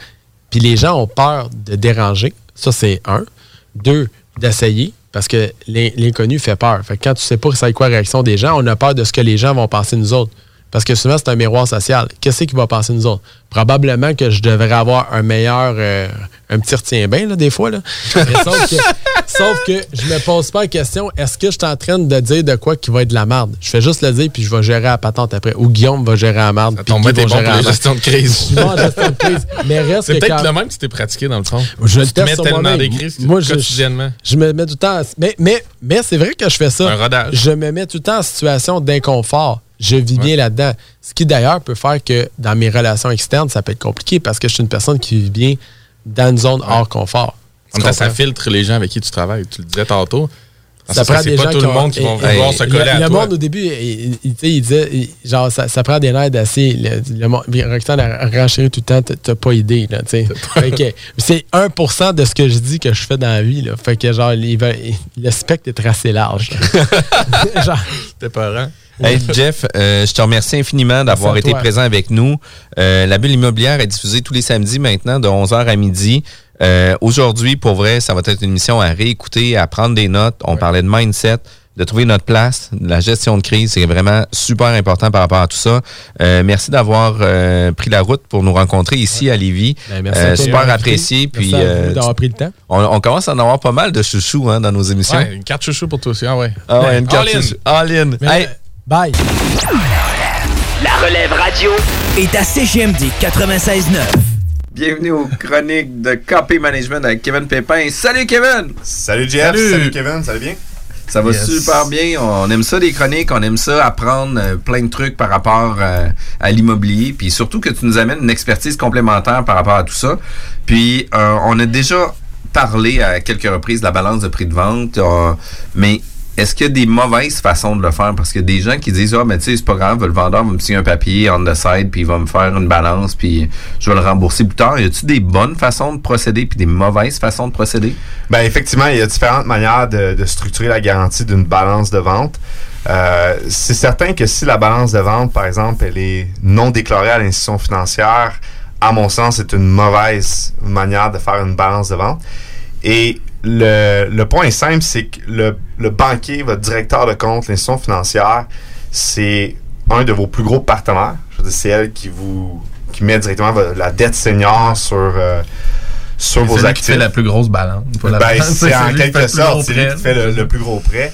Puis les gens ont peur de déranger. Ça, c'est un. Deux, d'essayer. Parce que l'in- l'inconnu fait peur. Fait quand tu sais pas ça quoi réaction des gens, on a peur de ce que les gens vont penser nous autres. Parce que souvent, c'est un miroir social. Qu'est-ce qui va penser de nous autres? Probablement que je devrais avoir un meilleur, euh, un petit retien-bain, des fois. Là. Sauf, que, sauf que je me pose pas la question, est-ce que je suis en train de dire de quoi qui va être de la merde? Je fais juste le dire, puis je vais gérer la patente après. Ou Guillaume va gérer la merde. puis Guy va bon gérer pour la les merde. gestions de crise. Je suis bon en gestion de crise. Mais reste C'est peut-être quand- le même que tu t'es pratiqué dans le fond. je le tu te teste mets sur tellement moi-même. des crises Moi, je, quotidiennement. je me mets tout le temps. Mais, mais, mais c'est vrai que je fais ça. Un rodage. Je me mets tout le temps en situation d'inconfort. Je vis bien là-dedans. Ce qui d'ailleurs peut faire que dans mes relations externes, ça peut être compliqué parce que je suis une personne qui vit bien dans une zone hors confort. En même temps, ça filtre les gens avec qui tu travailles. Tu le disais tantôt. Ça prend c'est des pas gens tout qui le monde qui vont vouloir se coller le, à le toi. monde au début, il, il- il- disait, genre, ça, ça prend des nerfs d'acier. Le, monde- a renchéri tout le temps, t'as- pas idée, là, tu sais. C'est 1% de ce que je dis que je fais dans la vie, là. Fait que, genre, il le spectre est tracé large. genre, C'était peurant. Hey, Jeff, euh, je te remercie infiniment d'avoir été toi. présent avec nous. Euh, la bulle immobilière est diffusée tous les samedis maintenant de 11h à midi. Euh, Aujourd'hui, pour vrai, ça va être une émission à réécouter, à prendre des notes. On parlait de mindset, de trouver notre place, de la gestion de crise. C'est vraiment super important par rapport à tout ça. Euh, merci d'avoir euh, pris la route pour nous rencontrer ici à Lévis. Ben, merci Euh, à toi de super apprécié. Puis, vous euh, d'avoir pris le temps. on, on commence à en avoir pas mal de chouchous hein, dans nos émissions. Ouais, une carte chouchou pour toi aussi. Ah ouais. Ah ouais, une carte All in. All in. Mais, Hey, euh, bye. La relève radio est à CGMD 96.9. Bienvenue aux chroniques de KP Management avec Kevin Pépin. Salut Kevin! Salut Jeff, Salut. salut, Kevin, ça va bien? Ça va Yes. super bien. On aime ça des chroniques, on aime ça apprendre euh, plein de trucs par rapport euh, à l'immobilier. Puis surtout que tu nous amènes une expertise complémentaire par rapport à tout ça. Puis euh, on a déjà parlé à quelques reprises de la balance de prix de vente. euh, mais est-ce qu'il y a des mauvaises façons de le faire? Parce qu'il y a des gens qui disent Ah, mais tu sais, c'est pas grave, le vendeur va me signer un papier on the side, puis il va me faire une balance, puis je vais le rembourser plus tard. Y a-tu des bonnes façons de procéder, puis des mauvaises façons de procéder? Ben effectivement, il y a différentes manières de, de structurer la garantie d'une balance de vente. Euh, c'est certain que si la balance de vente, par exemple, elle est non déclarée à l'institution financière, à mon sens, c'est une mauvaise manière de faire une balance de vente. Et le, le point est simple, c'est que le, le banquier, votre directeur de compte, l'institution financière, c'est un de vos plus gros partenaires. Je veux dire, c'est elle qui vous qui met directement la dette senior sur, euh, sur vos C'est actifs. fait la plus grosse balance. Ben, c'est en quelque sorte, c'est lui qui fait le, le plus gros prêt.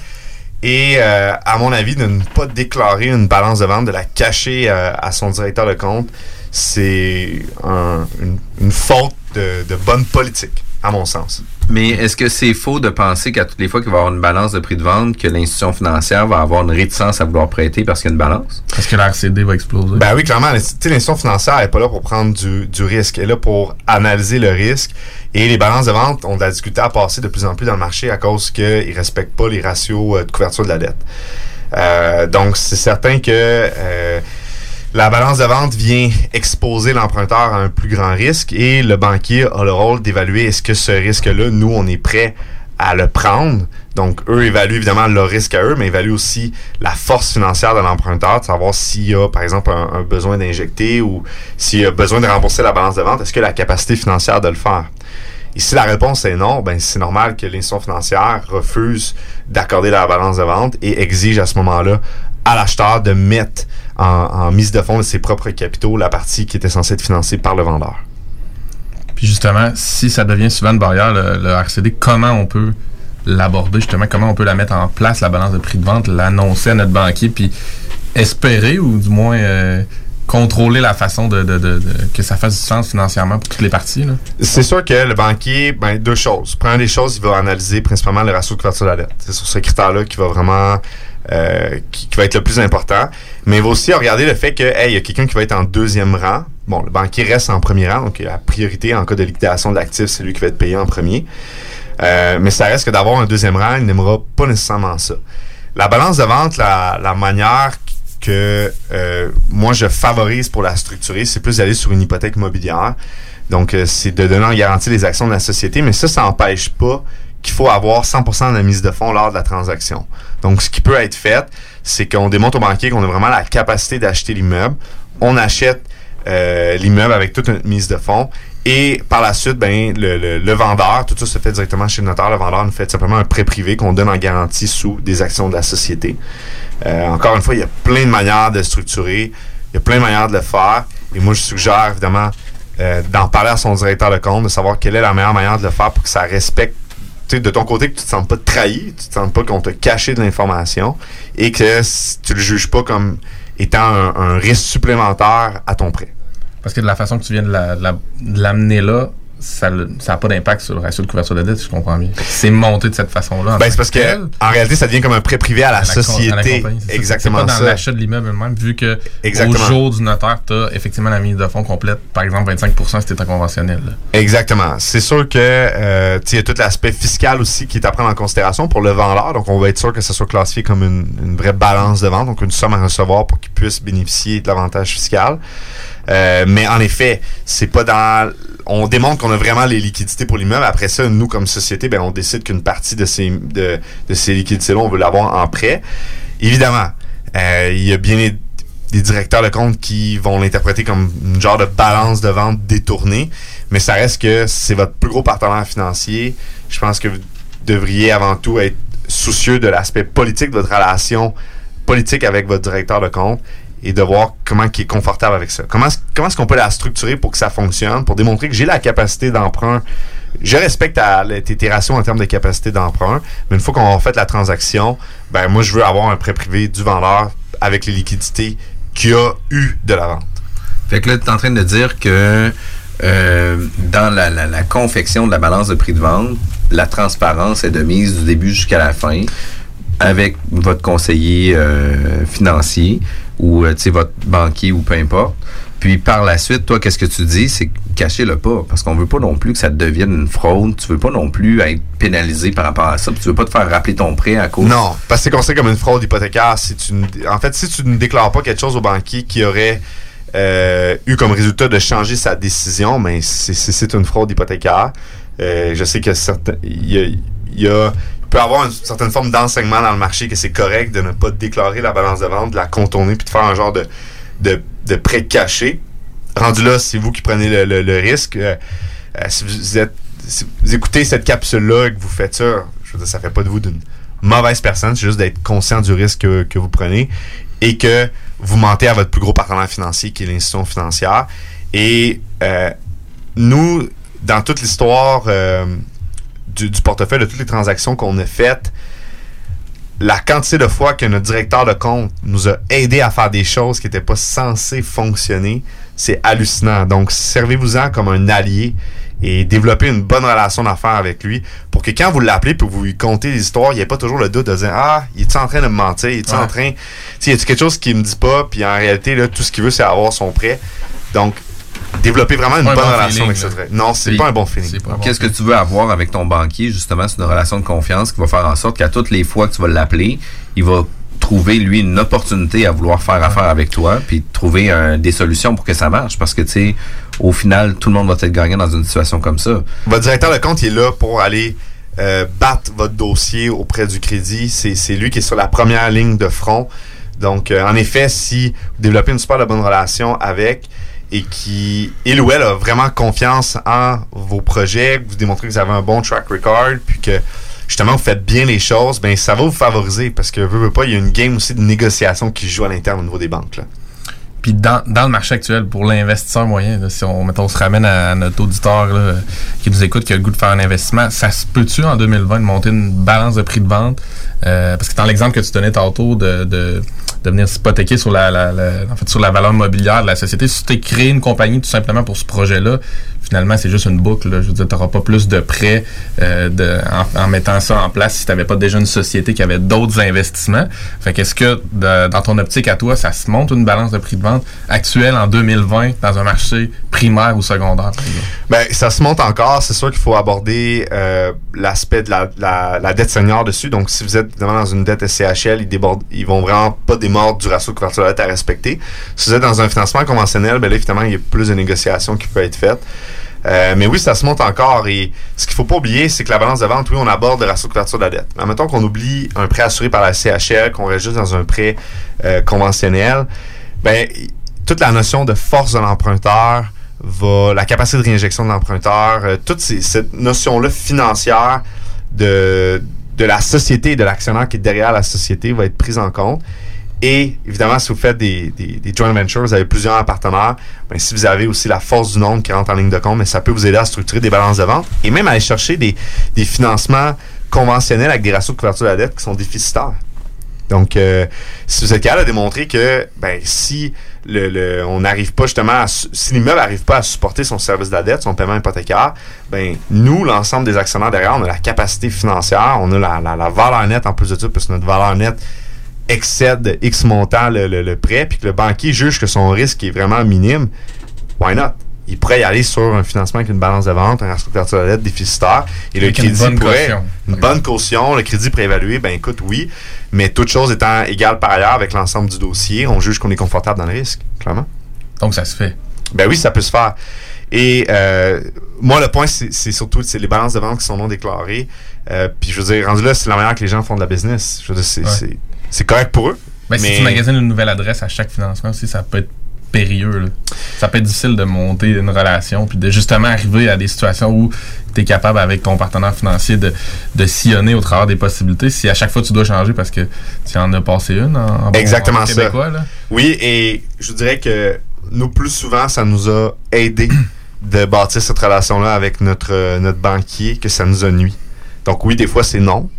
Et euh, à mon avis, de ne pas déclarer une balance de vente, de la cacher euh, à son directeur de compte, c'est un- une, une faute de, de bonne politique, à mon sens. Mais est-ce que c'est faux de penser qu'à toutes les fois qu'il va y avoir une balance de prix de vente, que l'institution financière va avoir une réticence à vouloir prêter parce qu'il y a une balance? Parce que la RCD va exploser. Ben oui, clairement, l'inst- tu sais, l'institution financière n'est pas là pour prendre du, du risque. Elle est là pour analyser le risque. Et les balances de vente ont de la difficulté à passer de plus en plus dans le marché à cause qu'ils ne respectent pas les ratios euh, de couverture de la dette. Euh, donc, c'est certain que euh, la balance de vente vient exposer l'emprunteur à un plus grand risque et le banquier a le rôle d'évaluer est-ce que ce risque-là, nous, on est prêt à le prendre. Donc, eux évaluent évidemment leur risque à eux, mais évaluent aussi la force financière de l'emprunteur, de savoir s'il y a, par exemple, un, besoin d'injecter ou s'il a besoin de rembourser la balance de vente, est-ce que la capacité financière de le faire? Et si la réponse est non, ben c'est normal que l'institution financière refuse d'accorder la balance de vente et exige à ce moment-là à l'acheteur de mettre en, en mise de fonds de ses propres capitaux la partie qui était censée être financée par le vendeur. Puis justement, si ça devient souvent une barrière, le, le RCD, comment on peut l'aborder, justement, comment on peut la mettre en place, la balance de prix de vente, l'annoncer à notre banquier, puis espérer, ou du moins euh, contrôler la façon de, de- de- de- que ça fasse du sens financièrement pour toutes les parties. C'est sûr que le banquier, ben, deux choses. Première des choses, il va analyser principalement le ratio de couverture de la dette. C'est sur ce critère-là qui va vraiment euh, qui, va être le plus important. Mais il va aussi regarder le fait que hey, il y a quelqu'un qui va être en deuxième rang. Bon, le banquier reste en premier rang, donc la priorité en cas de liquidation de l'actif, c'est lui qui va être payé en premier. Euh, mais ça reste que d'avoir un deuxième rang, il n'aimera pas nécessairement ça. La balance de vente, la, manière que euh, moi je favorise pour la structurer, c'est plus d'aller sur une hypothèque immobilière. Donc, c'est de donner en garantie les actions de la société, mais ça, ça n'empêche pas qu'il faut avoir 100% de la mise de fonds lors de la transaction. Donc, ce qui peut être fait, c'est qu'on démontre au banquier qu'on a vraiment la capacité d'acheter l'immeuble. On achète euh, l'immeuble avec toute une mise de fonds. Et par la suite, ben, le, le- le vendeur, tout ça se fait directement chez le notaire. Le vendeur nous fait simplement un prêt privé qu'on donne en garantie sous des actions de la société. Euh, encore une fois, il y a plein de manières de structurer. Il y a plein de manières de le faire. Et moi, je suggère évidemment euh, d'en parler à son directeur de compte, de savoir quelle est la meilleure manière de le faire pour que ça respecte de ton côté que tu te sens pas trahi, tu te sens pas qu'on t'a caché de l'information et que tu le juges pas comme étant un, risque supplémentaire à ton prêt. Parce que de la façon que tu viens de l'amener là, ça n'a pas d'impact sur le ratio de couverture de dette, je comprends bien. C'est monté de cette façon-là. en Ben, c'est parce que tel. en réalité, ça devient comme un prêt privé à la, à la com- à la société. Exactement C'est pas dans l'achat de l'immeuble même, vu que Exactement. au jour du notaire, tu as effectivement la mise de fonds complète, par exemple 25 si tu en conventionnel. là. Exactement. C'est sûr que euh, il y a tout l'aspect fiscal aussi qui est à prendre en considération pour le vendeur. Donc, on va être sûr que ça soit classifié comme une, une vraie balance de vente, donc une somme à recevoir pour qu'il puisse bénéficier de l'avantage fiscal. Euh, mais en effet, c'est pas dans. On démontre qu'on a vraiment les liquidités pour l'immeuble. Après ça, nous, comme société, ben, on décide qu'une partie de ces, de, ces liquidités-là, on veut l'avoir en prêt. Évidemment, euh, il y a bien des, des directeurs de compte qui vont l'interpréter comme une genre de balance de vente détournée, mais ça reste que c'est votre plus gros partenaire financier. Je pense que vous devriez avant tout être soucieux de l'aspect politique de votre relation politique avec votre directeur de compte et de voir comment il est confortable avec ça. Comment, est-ce- comment est-ce qu'on peut la structurer pour que ça fonctionne, pour démontrer que j'ai la capacité d'emprunt. Je respecte ta- tes, en termes de capacité d'emprunt, mais une fois qu'on a fait la transaction, ben moi je veux avoir un prêt privé du vendeur avec les liquidités qu'il a eu de la vente. Fait que là, tu es en train de dire que euh, dans la, la- la confection de la balance de prix de vente, la transparence est de mise du début jusqu'à la fin avec votre conseiller euh, financier ou euh, votre banquier ou peu importe. Puis par la suite, toi, qu'est-ce que tu dis? C'est cachez-le pas. Parce qu'on veut pas non plus que ça devienne une fraude. Tu veux pas non plus être pénalisé par rapport à ça. Puis tu veux pas te faire rappeler ton prêt à cause. Non, parce que c'est considéré comme une fraude hypothécaire. En fait, si tu ne déclares pas quelque chose au banquier qui aurait euh, eu comme résultat de changer sa décision, mais c'est- c'est une fraude hypothécaire. Euh, je sais que certains, il y a, peut avoir une certaine forme d'enseignement dans le marché que c'est correct de ne pas déclarer la balance de vente, de la contourner puis de faire un genre de, de, de prêt caché. Rendu là, c'est vous qui prenez le, le- risque. Euh, euh, si vous êtes si vous écoutez cette capsule-là et que vous faites ça, je veux dire, ça fait pas de vous d'une mauvaise personne, c'est juste d'être conscient du risque que, vous prenez et que vous mentez à votre plus gros partenaire financier qui est l'institution financière. Et euh, nous, dans toute l'histoire du, du portefeuille, de toutes les transactions qu'on a faites, la quantité de fois que notre directeur de compte nous a aidé à faire des choses qui n'étaient pas censées fonctionner, c'est hallucinant. Donc, servez-vous-en comme un allié et développez une bonne relation d'affaires avec lui pour que quand vous l'appelez pour vous lui contez des histoires, il n'y ait pas toujours le doute de dire Ah, il est en train de me mentir, il est en train. Tu sais, y a quelque chose qu'il me dit pas, puis en réalité, là, tout ce qu'il veut, c'est avoir son prêt. Donc, développer vraiment une bonne bon relation feeling, avec ce. Non, c'est pas un bon feeling. Qu'est-ce que tu veux avoir avec ton banquier? Justement, c'est une relation de confiance qui va faire en sorte qu'à toutes les fois que tu vas l'appeler, il va trouver, lui, une opportunité à vouloir faire affaire avec toi, puis trouver un- des solutions pour que ça marche. Parce que, tu sais, au final, tout le monde va être gagnant dans une situation comme ça. Votre directeur de compte il est là pour aller euh, battre votre dossier auprès du crédit. C'est c'est lui qui est sur la première ligne de front. Donc, euh, en effet, si vous développez une super de bonne relation avec et qui, il ou elle a vraiment confiance en vos projets, vous démontrez que vous avez un bon track record, puis que justement vous faites bien les choses, ben ça va vous favoriser parce que, veux, veux pas, il y a une game aussi de négociation qui joue à l'interne au niveau des banques. Là. Puis dans, dans le marché actuel, pour l'investisseur moyen, là, si on, mettons, on se ramène à, à notre auditeur là, qui nous écoute, qui a le goût de faire un investissement, ça se peut-tu en 2020 de monter une balance de prix de vente? Euh, parce que dans l'exemple que tu donnais tantôt de, de, de venir s'hypothéquer sur la, la, la- en fait, sur la valeur mobilière de la société, si tu créé une compagnie tout simplement pour ce projet-là, finalement, c'est juste une boucle. là. Je veux dire, tu n'auras pas plus de prêts euh, en, en mettant ça en place si tu n'avais pas déjà une société qui avait d'autres investissements. Fait qu'est-ce que de- dans ton optique à toi, ça se monte une balance de prix de vente actuelle en 2020 dans un marché primaire ou secondaire? Ben, ça se monte encore. C'est sûr qu'il faut aborder euh, l'aspect de la, la, la dette senior dessus. Donc, si vous êtes dans une dette SCHL, ils, débordent, ils vont vraiment pas démordre du ratio de couverture de dette à respecter. Si vous êtes dans un financement conventionnel, ben là, évidemment, il y a plus de négociations qui peuvent être faites. Euh, mais oui, ça se monte encore. Et ce qu'il faut pas oublier, c'est que la balance de vente, oui, on aborde le ratio de couverture de la dette. Mais mettons qu'on oublie un prêt assuré par la CHL, qu'on reste juste dans un prêt euh, conventionnel, ben, toute la notion de force de l'emprunteur, va la capacité de réinjection de l'emprunteur, euh, toute cette notion-là financière de, de la société de l'actionnaire qui est derrière la société va être prise en compte. Et évidemment, si vous faites des, des, joint ventures, vous avez plusieurs partenaires, ben, si vous avez aussi la force du nombre qui rentre en ligne de compte, ben, ça peut vous aider à structurer des balances de vente et même à aller chercher des, des financements conventionnels avec des ratios de couverture de la dette qui sont déficitaires. Donc, euh, si vous êtes capable de démontrer que ben, si le, le- on n'arrive pas justement à, si l'immeuble n'arrive pas à supporter son service de la dette, son paiement hypothécaire, ben nous, l'ensemble des actionnaires derrière, on a la capacité financière, on a la, la, la valeur nette en plus de tout, parce que notre valeur nette excède X montant le, le- le prêt, puis que le banquier juge que son risque est vraiment minime, why not? Il pourrait y aller sur un financement avec une balance de vente, un ratio de la dette déficitaire, et le Avec une crédit bonne pourrait... caution. Une bonne caution, le crédit préévalué, ben écoute, oui, mais toute chose étant égale par ailleurs avec l'ensemble du dossier, on juge qu'on est confortable dans le risque, clairement. Donc, ça se fait. Ben oui, ça peut se faire. Et euh, moi, le point, c'est surtout c'est les balances de vente qui sont non déclarées. Euh, Puis je veux dire, rendu là, c'est la manière que les gens font de la business. Je veux dire, c'est Ouais. C'est- correct pour eux. Ben, Si tu magasines une nouvelle adresse à chaque financement aussi, ça peut être périlleux. là. Ça peut être difficile de monter une relation puis de justement arriver à des situations où tu es capable avec ton partenaire financier de, de sillonner au travers des possibilités. Si à chaque fois tu dois changer parce que tu en as passé une en, en Exactement en ça. québécois, là. Oui, et je dirais que nous, plus souvent, ça nous a aidé de bâtir cette relation-là avec notre, euh, notre banquier que ça nous a nuit. Donc oui, des fois, c'est non.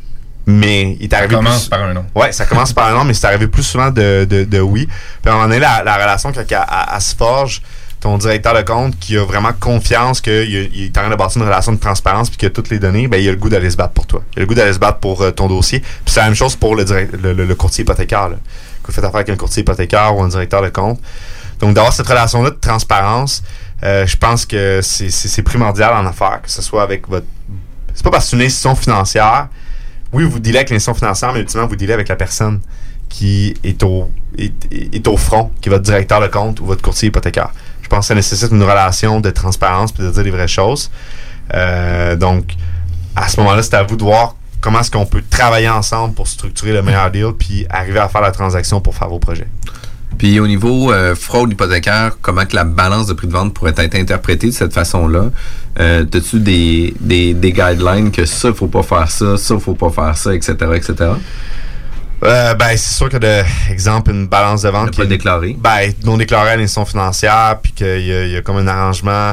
Mais il est arrivé commence plus- par un non. Ouais, ça commence par un non, mais c'est arrivé plus souvent de, de, de oui. Puis à un moment donné, la, la relation, quand elle, se forge, ton directeur de compte qui a vraiment confiance qu'il il est en train de bâtir une relation de transparence puis qu'il a toutes les données, ben il a le goût d'aller se battre pour toi. Il a le goût d'aller se battre pour euh, ton dossier. Puis c'est la même chose pour le, direct- le, le- le courtier hypothécaire. Là. Que vous faites affaire avec un courtier hypothécaire ou un directeur de compte. Donc d'avoir cette relation-là de transparence, euh, je pense que c'est- c'est c'est primordial en affaires, que ce soit avec votre... C'est pas parce que c'est une institution financière oui, vous dealez avec l'institution financière, mais ultimement, vous dealez avec la personne qui est au, est, est au front, qui est votre directeur de compte ou votre courtier hypothécaire. Je pense que ça nécessite une relation de transparence puis de dire les vraies choses. Euh, donc, à ce moment-là, c'est à vous de voir comment est-ce qu'on peut travailler ensemble pour structurer le meilleur deal puis arriver à faire la transaction pour faire vos projets. Puis au niveau euh, fraude hypothécaire, comment que la balance de prix de vente pourrait être interprétée de cette façon-là? Euh, As-tu des, des, des guidelines que ça, faut pas faire ça, ça, faut pas faire ça, etc., etc.? Euh, ben, c'est sûr que, de, exemple, une balance de vente qui pas est déclarée. Ben, non déclarée à l'institution financière, puis qu'il y, a- il y a comme un arrangement,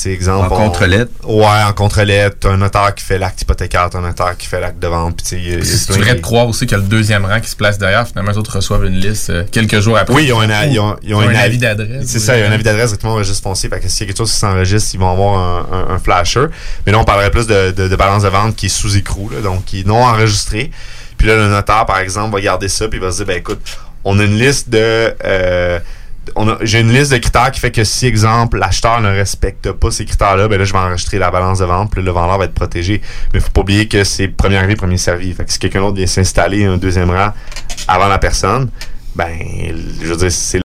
sais, exemple, En on- contre-lettre? Ouais, en contre-lettre. T'as un notaire qui fait l'acte hypothécaire, t'as un notaire qui fait l'acte de vente. Puis, tu Si tu plein voudrais de- te croire aussi qu'il y a le deuxième rang qui se place derrière, finalement, les autres reçoivent une liste euh, quelques jours après. Oui, ils ont, un, ils ont, ils ont Ils ont un avis d'adresse. C'est ça, il y a un avis d'adresse directement au registre foncier. Fait que s'il y a quelque chose qui s'enregistre, ils vont avoir un, un- un flasher. Mais là, on parlerait plus de, de- de balance de vente qui est sous écrou, là, donc qui est non enregistré. Puis là, le notaire, par exemple, va garder ça, puis il va se dire, ben écoute, on a une liste de... euh, j'ai une liste de critères qui fait que si, exemple, l'acheteur ne respecte pas ces critères-là, ben là, je vais enregistrer la balance de vente, puis le vendeur va être protégé. Mais faut pas oublier que c'est premier arrivé, premier servi. Fait que si quelqu'un d'autre vient s'installer un deuxième rang avant la personne, ben, je veux dire, c'est